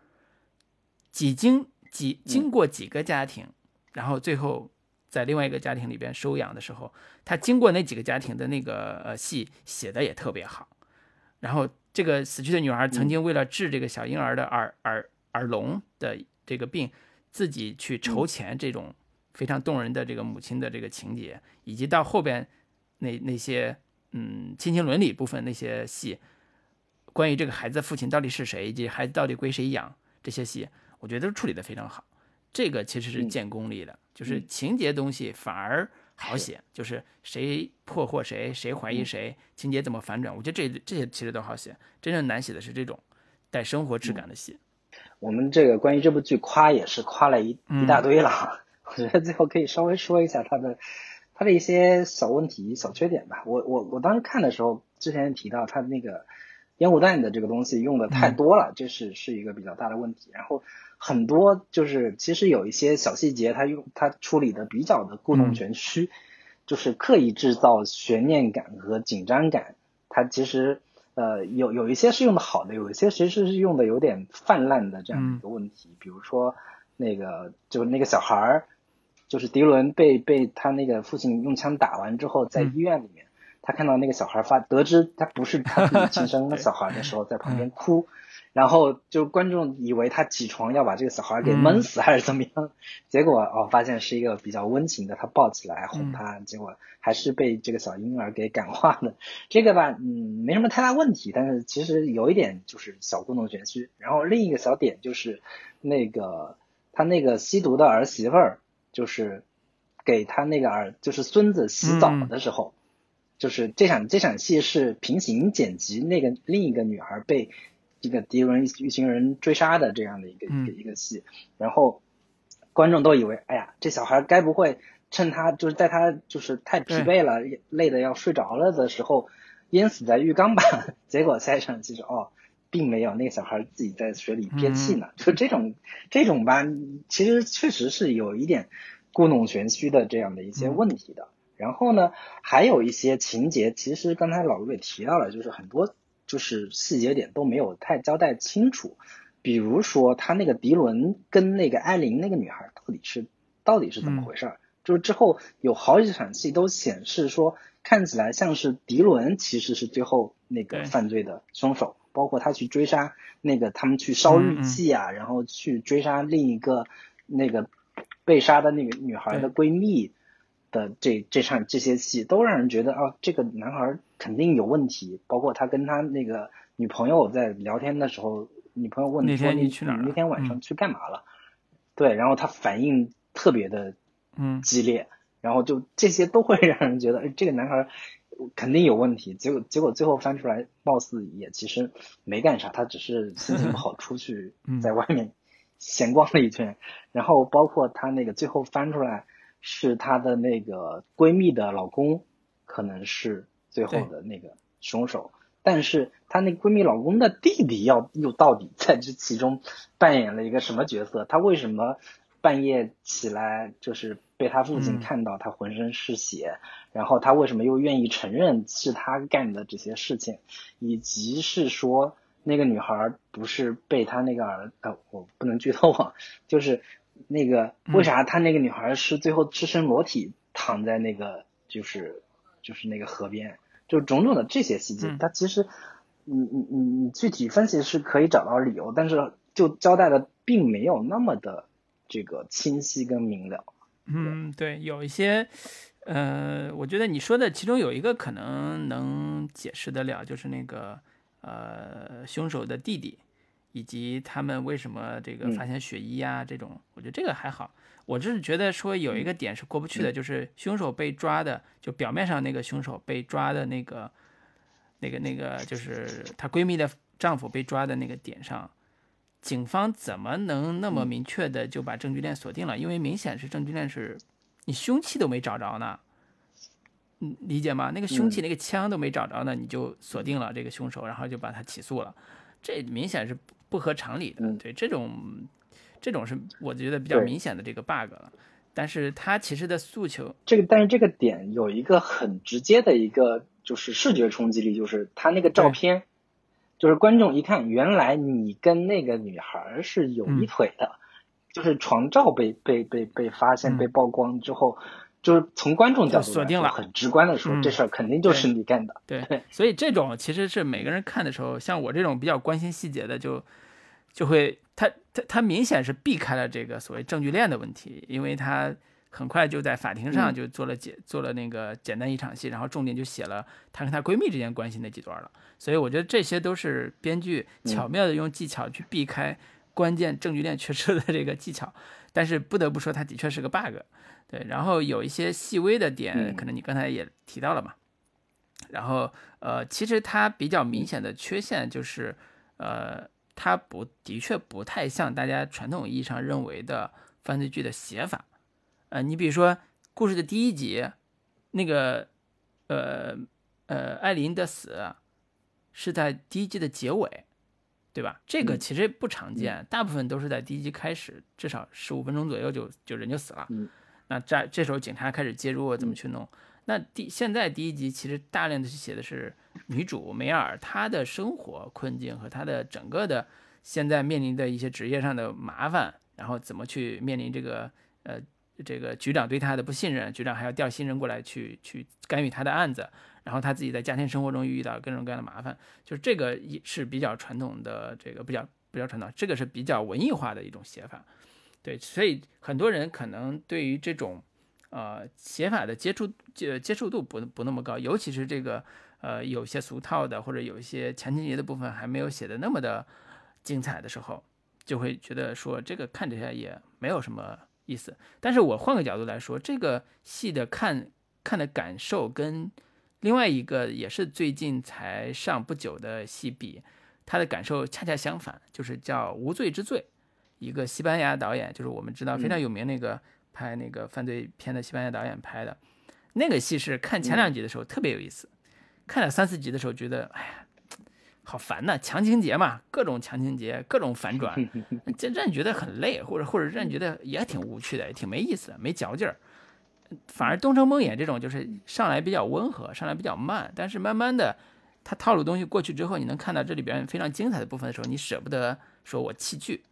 几经几经过几个家庭，然后最后在另外一个家庭里边收养的时候，他经过那几个家庭的那个呃戏写的也特别好。然后，这个死去的女孩曾经为了治这个小婴儿的耳耳耳聋的这个病，自己去筹钱，这种非常动人的这个母亲的这个情节，以及到后边那那些嗯亲情伦理部分那些戏，关于这个孩子的父亲到底是谁，以及孩子到底归谁养这些戏，我觉得都处理得非常好。这个其实是见功力的，就是情节东西反而。好写，就是谁破获谁，谁怀疑谁，情节怎么反转，我觉得这这些其实都好写。真正难写的是这种带生活质感的戏。我们这个关于这部剧夸也是夸了一一大堆了，[LAUGHS] 我觉得最后可以稍微说一下它的它的一些小问题、小缺点吧。我我我当时看的时候，之前提到它那个烟雾弹的这个东西用的太多了，这是是一个比较大的问题。然后。很多就是其实有一些小细节，他用他处理的比较的故弄玄虚，就是刻意制造悬念感和紧张感。他其实呃有有一些是用的好的，有一些其实是用的有点泛滥的这样一个问题。比如说那个就是那个小孩儿，就是迪伦被被他那个父亲用枪打完之后，在医院里面，他看到那个小孩发得知他不是 [LAUGHS] 他自己亲生的小孩的时候，在旁边哭。然后就观众以为他起床要把这个小孩给闷死还是怎么样，[LAUGHS] 结果哦发现是一个比较温情的，他抱起来哄他，结果还是被这个小婴儿给感化了。[LAUGHS] 这个吧，嗯，没什么太大问题，但是其实有一点就是小故弄玄虚。然后另一个小点就是那个他那个吸毒的儿媳妇儿，就是给他那个儿就是孙子洗澡的时候，就是这场这场戏是平行剪辑，那个另一个女孩被。这个敌人一群人追杀的这样的一个一个一个戏，然后观众都以为，哎呀，这小孩该不会趁他就是在他就是太疲惫了、累的要睡着了的时候淹死在浴缸吧？[LAUGHS] 结果下一场其实哦，并没有，那个小孩自己在水里憋气呢。就这种这种吧，其实确实是有一点故弄玄虚的这样的一些问题的。然后呢，还有一些情节，其实刚才老卢也提到了，就是很多。就是细节点都没有太交代清楚，比如说他那个迪伦跟那个艾琳那个女孩到底是到底是怎么回事儿？就是之后有好几场戏都显示说，看起来像是迪伦其实是最后那个犯罪的凶手，包括他去追杀那个他们去烧日记啊，然后去追杀另一个那个被杀的那个女孩的闺蜜。的这这场这些戏都让人觉得啊，这个男孩肯定有问题。包括他跟他那个女朋友在聊天的时候，女朋友问说你去哪儿？那天晚上去干嘛了？对，然后他反应特别的嗯激烈，然后就这些都会让人觉得，哎，这个男孩肯定有问题。结果结果最后翻出来，貌似也其实没干啥，他只是心情不好 [LAUGHS] 出去在外面闲逛了一圈。然后包括他那个最后翻出来。是她的那个闺蜜的老公，可能是最后的那个凶手。但是她那闺蜜老公的弟弟要又到底在这其中扮演了一个什么角色？他为什么半夜起来就是被他父亲看到他浑身是血？然后他为什么又愿意承认是他干的这些事情？以及是说那个女孩不是被他那个儿呃，我不能剧透啊，就是。那个为啥他那个女孩是最后赤身裸体躺在那个就是就是那个河边，就种种的这些细节，他其实你你你你具体分析是可以找到理由，但是就交代的并没有那么的这个清晰跟明了。嗯，对，有一些呃，我觉得你说的其中有一个可能能解释得了，就是那个呃凶手的弟弟。以及他们为什么这个嗯发现血衣啊、这种，我觉得这个还好。我只是觉得说有一个点是过不去的，就是凶手被抓的，就表面上那个凶手被抓的那个、那个、那个，就是她闺蜜的丈夫被抓的那个点上，警方怎么能那么明确的就把证据链锁定了？因为明显是证据链是，你凶器都没找着呢，嗯，理解吗？那个凶器、那个枪都没找着呢，你就锁定了这个凶手，然后就把他起诉了，这明显是不不合常理的。嗯。对，这种这种是我觉得比较明显的这个 bug 了。但是他其实的诉求，这个，但是这个点有一个很直接的一个就是视觉冲击力，就是他那个照片，就是观众一看，原来你跟那个女孩是有一嗯。腿的，就是床照被被被被发现、嗯。被曝光之后，就是从观众角度锁定了很直观的说，嗯这事儿肯定就是你干的。对对，所以这种其实是每个人看的时候，像我这种比较关心细节的就，就会他他他明显是避开了这个所谓证据链的问题，因为他很快就在法庭上嗯就做了简、做了那个简单一场戏，然后重点就写了她跟她闺蜜之间关系那几段了。所以我觉得这些都是编剧巧妙的用技巧去避开关键证据链缺失的这个技巧，但是不得不说它的确是个 bug。对，然后有一些细微的点，嗯可能你刚才也提到了嘛。然后呃，其实它比较明显的缺陷就是，呃，它不的确不太像大家传统意义上认为的犯罪剧的写法。呃，你比如说故事的第一集，那个呃呃艾琳的死是在第一季的结尾，对吧？这个嗯其实不常见，大部分都是在第一集开始，至少十五分钟左右就就人就死了。嗯那这这时候警察开始介入，怎么嗯去弄？那第现在第一集其实大量的去写的是女主梅尔她的生活困境和她的整个的现在面临的一些职业上的麻烦，然后怎么去面临这个呃这个局长对她的不信任，局长还要调新人过来去去干预她的案子，然后他自己在家庭生活中遇到各种各样的麻烦，就是这个也是比较传统的这个比较比较传统，这个是比较文艺化的一种写法。对，所以很多人可能对于这种呃写法的接触接接触度不不那么高，尤其是这个呃有些俗套的或者有一些强情节的部分还没有写的那么的精彩的时候，就会觉得说这个看起来也没有什么意思。但是我换个角度来说，这个戏的看看的感受跟另外一个也是最近才上不久的戏比，他的感受恰恰相反，就是叫《无罪之罪》。一个西班牙导演，就是我们知道非常有名那个拍那个犯罪片的西班牙导演拍的，那个戏是看前两集的时候特别有意思，看了三四集的时候觉得，哎呀，好烦呐、强情节嘛，各种强情节，各种反转，[LAUGHS] 这让你觉得很累，或者或者让你觉得也挺无趣的，也挺没意思的，没嚼劲儿。反而《东城梦魇》这种就是上来比较温和，上来比较慢，但是慢慢的，它套路东西过去之后，你能看到这里边非常精彩的部分的时候，你舍不得说我弃剧。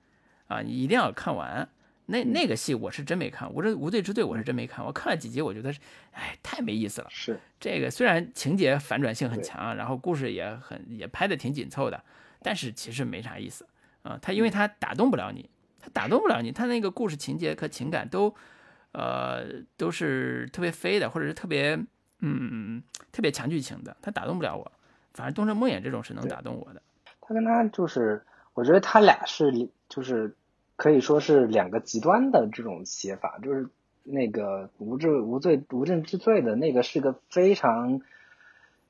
啊，你一定要看完。那那个戏我是真没看，无罪《无罪之罪》我是真没看，我看了几集，我觉得是，哎，太没意思了。是这个虽然情节反转性很对强，然后故事也很也拍的挺紧凑的，但是其实没啥意思啊。他因为他打动不了你，他打动不了你，他那个故事情节和情感都，呃，都是特别飞的，或者是特别嗯特别强剧情的，他打动不了我。反正《东城梦魇》这种是能打动我的。他跟他就是，我觉得他俩是就是可以说是两个极端的这种写法，就是那个无罪无罪无证之罪的那个是个非常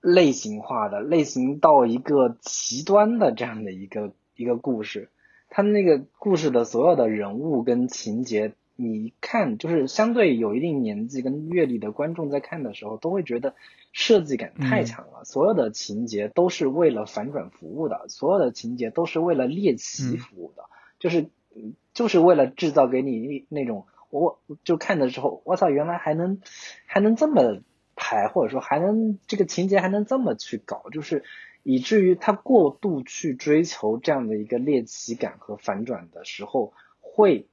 类型化的，类型到一个极端的这样的一个一个故事。他那个故事的所有的人物跟情节，你一看就是相对有一定年纪跟阅历的观众在看的时候，都会觉得设计感太嗯。强了。所有的情节都是为了反转服务的，所有的情节都是为了猎奇嗯。服务的，就是嗯就是为了制造给你那种我就看的时候，我操，原来还能还能这么排，或者说还能这个情节还能这么去搞，就是以至于他过度去追求这样的一个猎奇感和反转的时候，会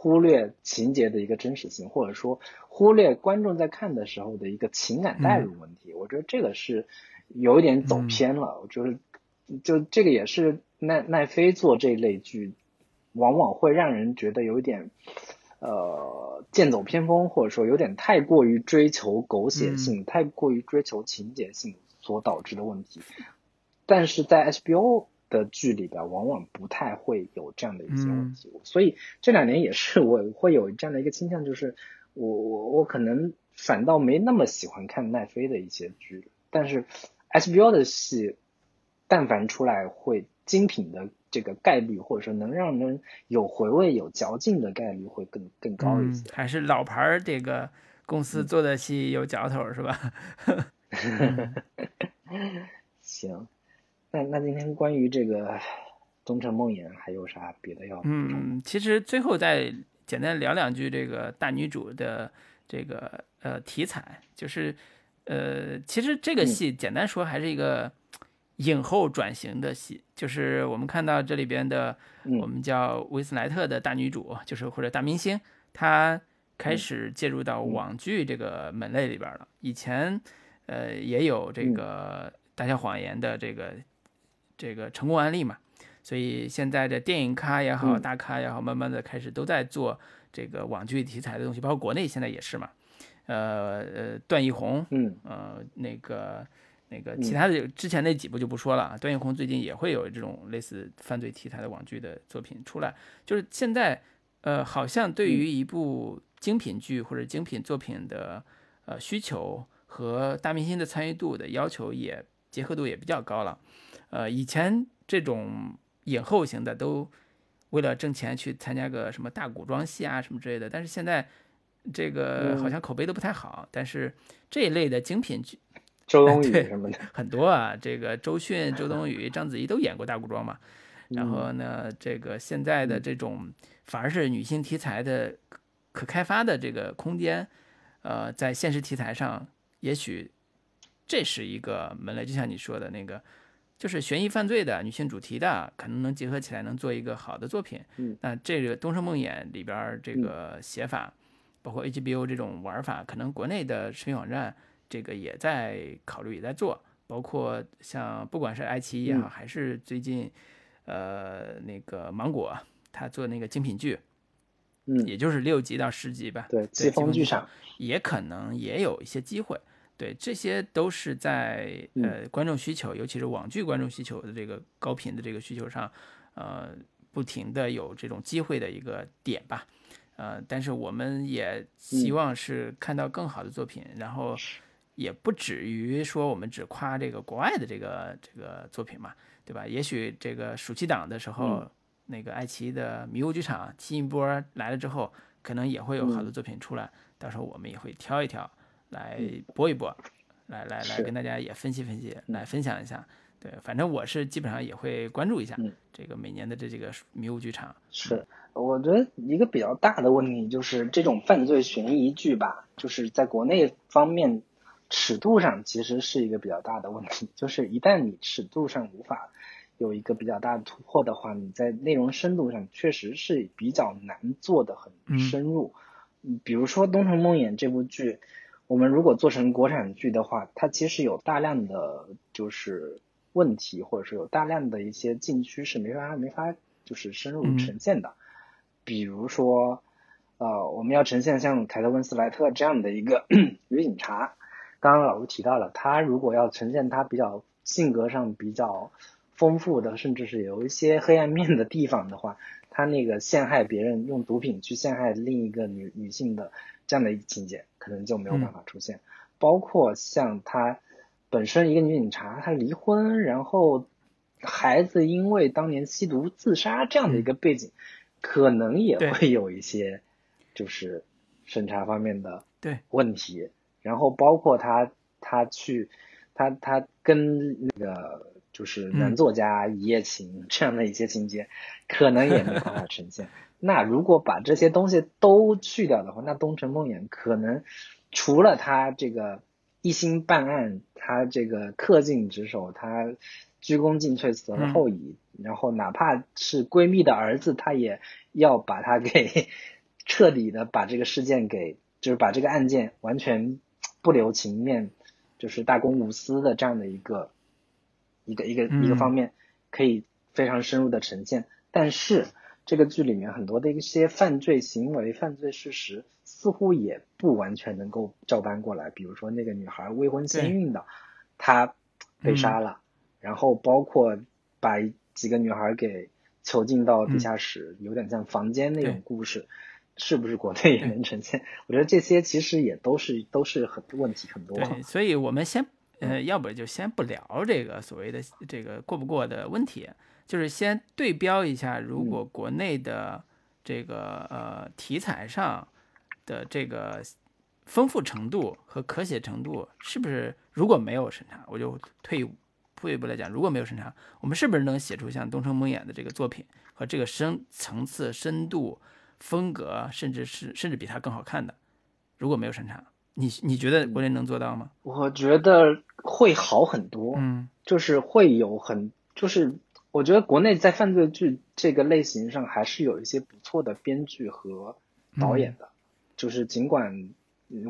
忽略情节的一个真实性，或者说忽略观众在看的时候的一个情感代入问题。我觉得这个是有一点走偏了，就是就这个也是奈奈飞做这类剧，往往会让人觉得有一点。呃，剑走偏锋，或者说有点太过于追求狗血性，太过于追求情节性所导致的问题。但是在 HBO 的剧里边，往往不太会有这样的一些问题。所以这两年也是我会有这样的一个倾向，就是我我我可能反倒没那么喜欢看奈飞的一些剧，但是 HBO 的戏，但凡出来会精品的这个概率，或者说能让人有回味、有嚼劲的概率会更更高一些。还是老牌儿这个公司做的戏有嚼头，是吧？[LAUGHS] [LAUGHS] [LAUGHS] 行，那那今天关于这个《东城梦魇》还有啥别的要？嗯，其实最后再简单聊两句这个大女主的这个呃题材，就是呃，其实这个戏简单说还是一个影后转型的戏，就是我们看到这里边的我们叫威斯莱特的大女主，就是或者大明星，她开始介入到网剧这个门类里边了。以前呃也有这个。大小谎言的这个这个成功案例嘛，所以现在的电影咖也好，大咖也好，慢慢的开始都在做这个网剧题材的东西，包括国内现在也是嘛。呃呃，段奕宏，嗯，呃，那个那个其他的之前那几部就不说了。段奕宏最近也会有这种类似犯罪题材的网剧的作品出来，就是现在呃，好像对于一部精品剧或者精品作品的呃需求和大明星的参与度的要求也。结合度也比较高了，呃，以前这种影后型的都为了挣钱去参加个什么大古装戏啊什么之类的，但是现在这个好像口碑都不太好。但是这一类的精品剧，周冬雨什么的很多啊，这个周迅、周冬雨、章子怡都演过大古装嘛。然后呢，这个现在的这种反而是女性题材的可开发的这个空间，呃，在现实题材上也许。这是一个门类，就像你说的那个，就是悬疑犯罪的女性主题的，可能能结合起来，能做一个好的作品。嗯，那这个《东升梦魇》里边这个写法，包括 HBO 这种玩法，可能国内的视频网站这个也在考虑，也在做。包括像不管是爱奇艺也好，还是最近呃那个芒果他做那个精品剧，嗯，也就是六集到十集吧，对，季风剧场也可能也有一些机会。对，这些都是在呃观众需求，尤其是网剧观众需求的这个高频的这个需求上，呃，不停的有这种机会的一个点吧，呃，但是我们也希望是看到更好的作品，然后也不止于说我们只夸这个国外的这个这个作品嘛，对吧？也许这个暑期档的时候，那个爱奇艺的迷雾剧场新一波来了之后，可能也会有好的作品出来，到时候我们也会挑一挑。来播一播，来来来跟大家也分析分析，来分享一下。对，反正我是基本上也会关注一下这个每年的这几个迷雾剧场。是，我觉得一个比较大的问题就是这种犯罪悬疑剧吧，就是在国内方面尺度上其实是一个比较大的问题。就是一旦你尺度上无法有一个比较大的突破的话，你在内容深度上确实是比较难做的很深入。嗯，比如说《东城梦魇》这部剧。我们如果做成国产剧的话，它其实有大量的就是问题，或者是有大量的一些禁区是没法没法就是深入呈现的。比如说，呃，我们要呈现像凯特温斯莱特这样的一个 [CLEARS THROAT] 女警察，刚刚老师提到了，她如果要呈现她比较性格上比较丰富的，甚至是有一些黑暗面的地方的话，他那个陷害别人用毒品去陷害另一个女女性的。这样的一个情节可能就没有办法出现，包括像他本身一个女警察，她离婚，然后孩子因为当年吸毒自杀这样的一个背景，可能也会有一些就是审查方面的对。问题，然后包括她她去她她跟那个就是男作家一夜情这样的一些情节，可能也没办法呈现。[LAUGHS] 那如果把这些东西都去掉的话，那东城梦魇可能除了他这个一心办案，他这个恪尽职守，他鞠躬尽瘁，死而后已，然后哪怕是闺蜜的儿子，他也要把他给 [LAUGHS] 彻底的把这个事件给，就是把这个案件完全不留情面，就是大公无私的这样的一个一个一个一个方面，可以非常深入的呈现，但是。这个剧里面很多的一些犯罪行为、犯罪事实，似乎也不完全能够照搬过来。比如说那个女孩未婚先孕的，她被杀了，然后包括把几个女孩给囚禁到地下室，有点像房间那种故事，是不是国内也能呈现？我觉得这些其实也都是都是很问题很多。对，所以我们先呃，要不就先不聊这个所谓的这个过不过的问题，就是先对标一下，如果国内的这个呃题材上的这个丰富程度和可写程度，是不是如果没有审查，我就退退一步来讲，如果没有审查，我们是不是能写出像东城梦魇的这个作品和这个深层次、深度、风格，甚至是甚至比它更好看的？如果没有审查，你你觉得国内能做到吗？我觉得会好很多，嗯，就是会有很，就是我觉得国内在犯罪剧这个类型上还是有一些不错的编剧和导演的，就是尽管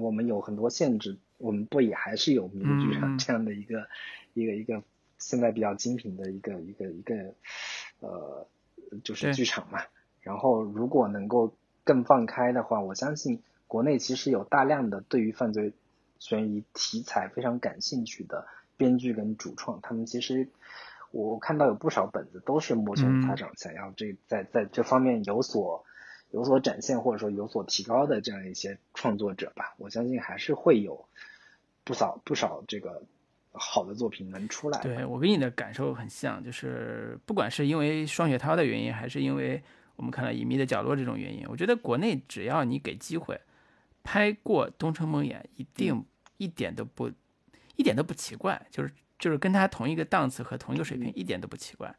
我们有很多限制，我们不也还是有迷雾剧场 [LAUGHS] 这样的一个一个一个。现在比较精品的一个一个一个呃，就是剧场嘛。然后如果能够更放开的话，我相信国内其实有大量的对于犯罪悬疑题材非常感兴趣的编剧跟主创，他们其实我看到有不少本子都是摩拳擦掌，想要这在在这方面有所有所展现或者说有所提高的这样一些创作者吧。我相信还是会有不少不少这个。好的作品能出来，对我跟你的感受很像，就是不管是因为双雪涛的原因，还是因为我们看了《隐秘的角落》这种原因，我觉得国内只要你给机会，拍过《东城梦魇》，一定一点都不一点都不奇怪，就是就是跟他同一个档次和同一个水平，一点都不奇怪，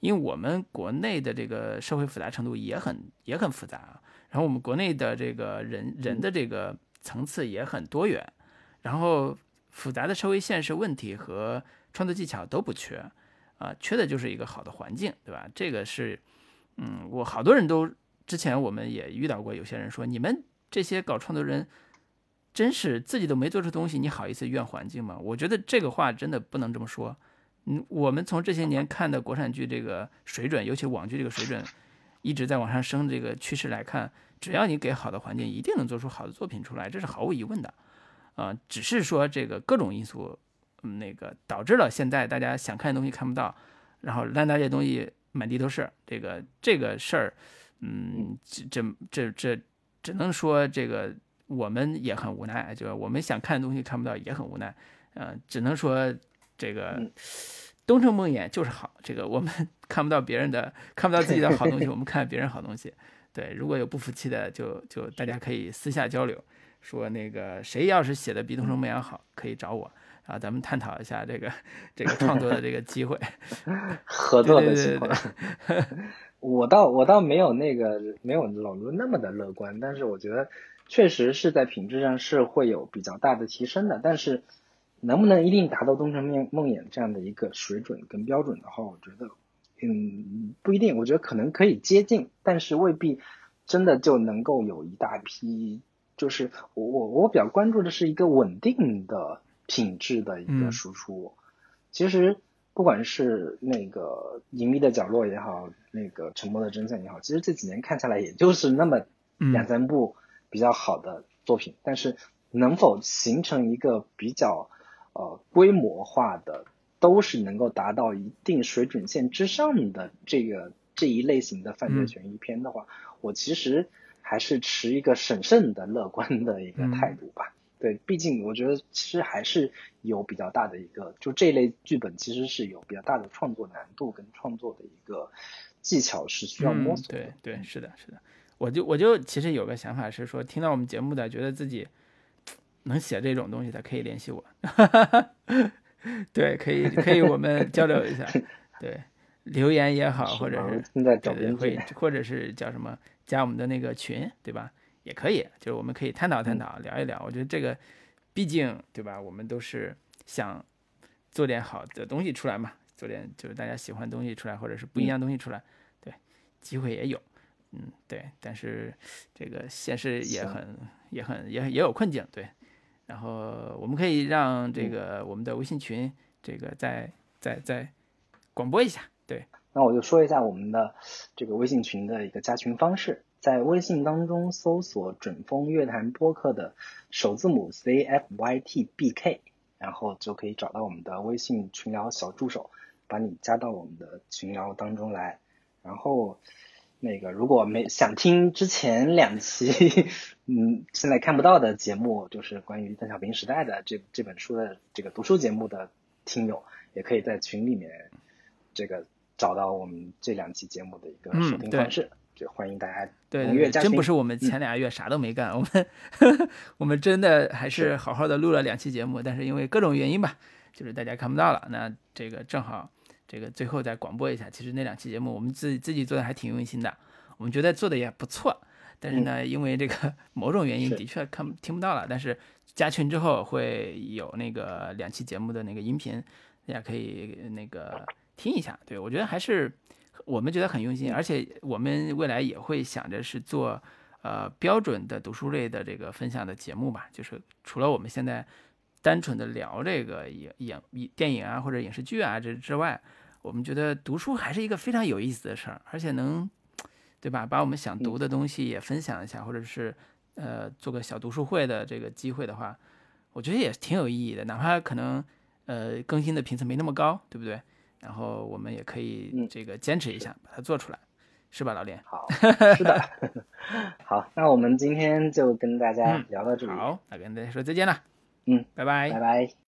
因为我们国内的这个社会复杂程度也很也很复杂啊，然后我们国内的这个人人的这个层次也很多元，然后。复杂的社会现实问题和创作技巧都不缺，啊，缺的就是一个好的环境，对吧？这个是，嗯，我好多人都之前我们也遇到过，有些人说你们这些搞创作人，真是自己都没做出东西，你好意思怨环境吗？我觉得这个话真的不能这么说。嗯，我们从这些年看的国产剧这个水准，尤其网剧这个水准一直在往上升这个趋势来看，只要你给好的环境，一定能做出好的作品出来，这是毫无疑问的。啊，只是说这个各种因素，嗯，那个导致了现在大家想看的东西看不到，然后烂大街东西满地都是。这个这个事儿，嗯，这这这只能说这个我们也很无奈，就我们想看的东西看不到也很无奈。嗯，只能说这个东城梦魇就是好，这个我们 [LAUGHS] 看不到别人的，看不到自己的好东西，我们看别人好东西。对，如果有不服气的，就就大家可以私下交流。说那个谁要是写的比《东城梦魇》好，可以找我啊，咱们探讨一下这个这个创作的这个机会，[LAUGHS] 合作的机会。我倒我倒没有那个没有老卢那么的乐观，但是我觉得确实是在品质上是会有比较大的提升的。但是能不能一定达到《东城梦梦魇》这样的一个水准跟标准的话，我觉得嗯不一定。我觉得可能可以接近，但是未必真的就能够有一大批。就是我我我比较关注的是一个稳定的品质的一个输出。其实不管是那个隐秘的角落也好，那个沉默的真相也好，其实这几年看下来也就是那么两三部比较好的作品。但是能否形成一个比较呃规模化的，都是能够达到一定水准线之上的这个这一类型的犯罪悬疑片的话，我其实。还是持一个审慎的、乐观的一个态度吧。对，毕竟我觉得其实还是有比较大的一个，就这类剧本其实是有比较大的创作难度跟创作的一个技巧是需要摸索。对对，是的，是的。我就我就其实有个想法是说，听到我们节目的，觉得自己能写这种东西的，可以联系我。[LAUGHS] 对，可以可以，我们交流一下。[LAUGHS] 对，留言也好，或者是现在找编会，或者是叫什么？加我们的那个群，对吧？也可以，就是我们可以探讨探讨，聊一聊。我觉得这个，毕竟，对吧？我们都是想做点好的东西出来嘛，做点就是大家喜欢的东西出来，或者是不一样东西出来。对，机会也有，嗯，对。但是这个现实也很、也很、也也有困境，对。然后我们可以让这个我们的微信群，这个再、再、再广播一下，对。那我就说一下我们的这个微信群的一个加群方式，在微信当中搜索“准风乐坛播客”的首字母 C F Y T B K，然后就可以找到我们的微信群聊小助手，把你加到我们的群聊当中来。然后那个如果没想听之前两期，[LAUGHS] 嗯，现在看不到的节目，就是关于邓小平时代的这这本书的这个读书节目的听友，也可以在群里面这个找到我们这两期节目的一个收听方式。就欢迎大家踊跃加真不是我们前俩月啥都没干，我们我们真的还是好好的录了两期节目，但是因为各种原因吧，就是大家看不到了。那这个正好这个最后再广播一下，其实那两期节目我们自己自己做的还挺用心的，我们觉得做的也不错。但是呢，因为这个 [LAUGHS] 某种原因，的确看听不到了。但是加群之后会有那个两期节目的那个音频，大家可以那个听一下。对我觉得还是。我们觉得很用心，而且我们未来也会想着是做，呃，标准的读书类的这个分享的节目吧。就是除了我们现在单纯的聊这个影影电影啊或者影视剧啊这之外，我们觉得读书还是一个非常有意思的事儿，而且能，对吧？把我们想读的东西也分享一下，或者是呃做个小读书会的这个机会的话，我觉得也挺有意义的。哪怕可能呃更新的频次没那么高，对不对？然后我们也可以这个坚持一下，把它做出来，是吧，老林？好，是的。[LAUGHS] 好，那我们今天就跟大家聊到这里。好，那跟大家说再见了。嗯，拜拜，拜拜。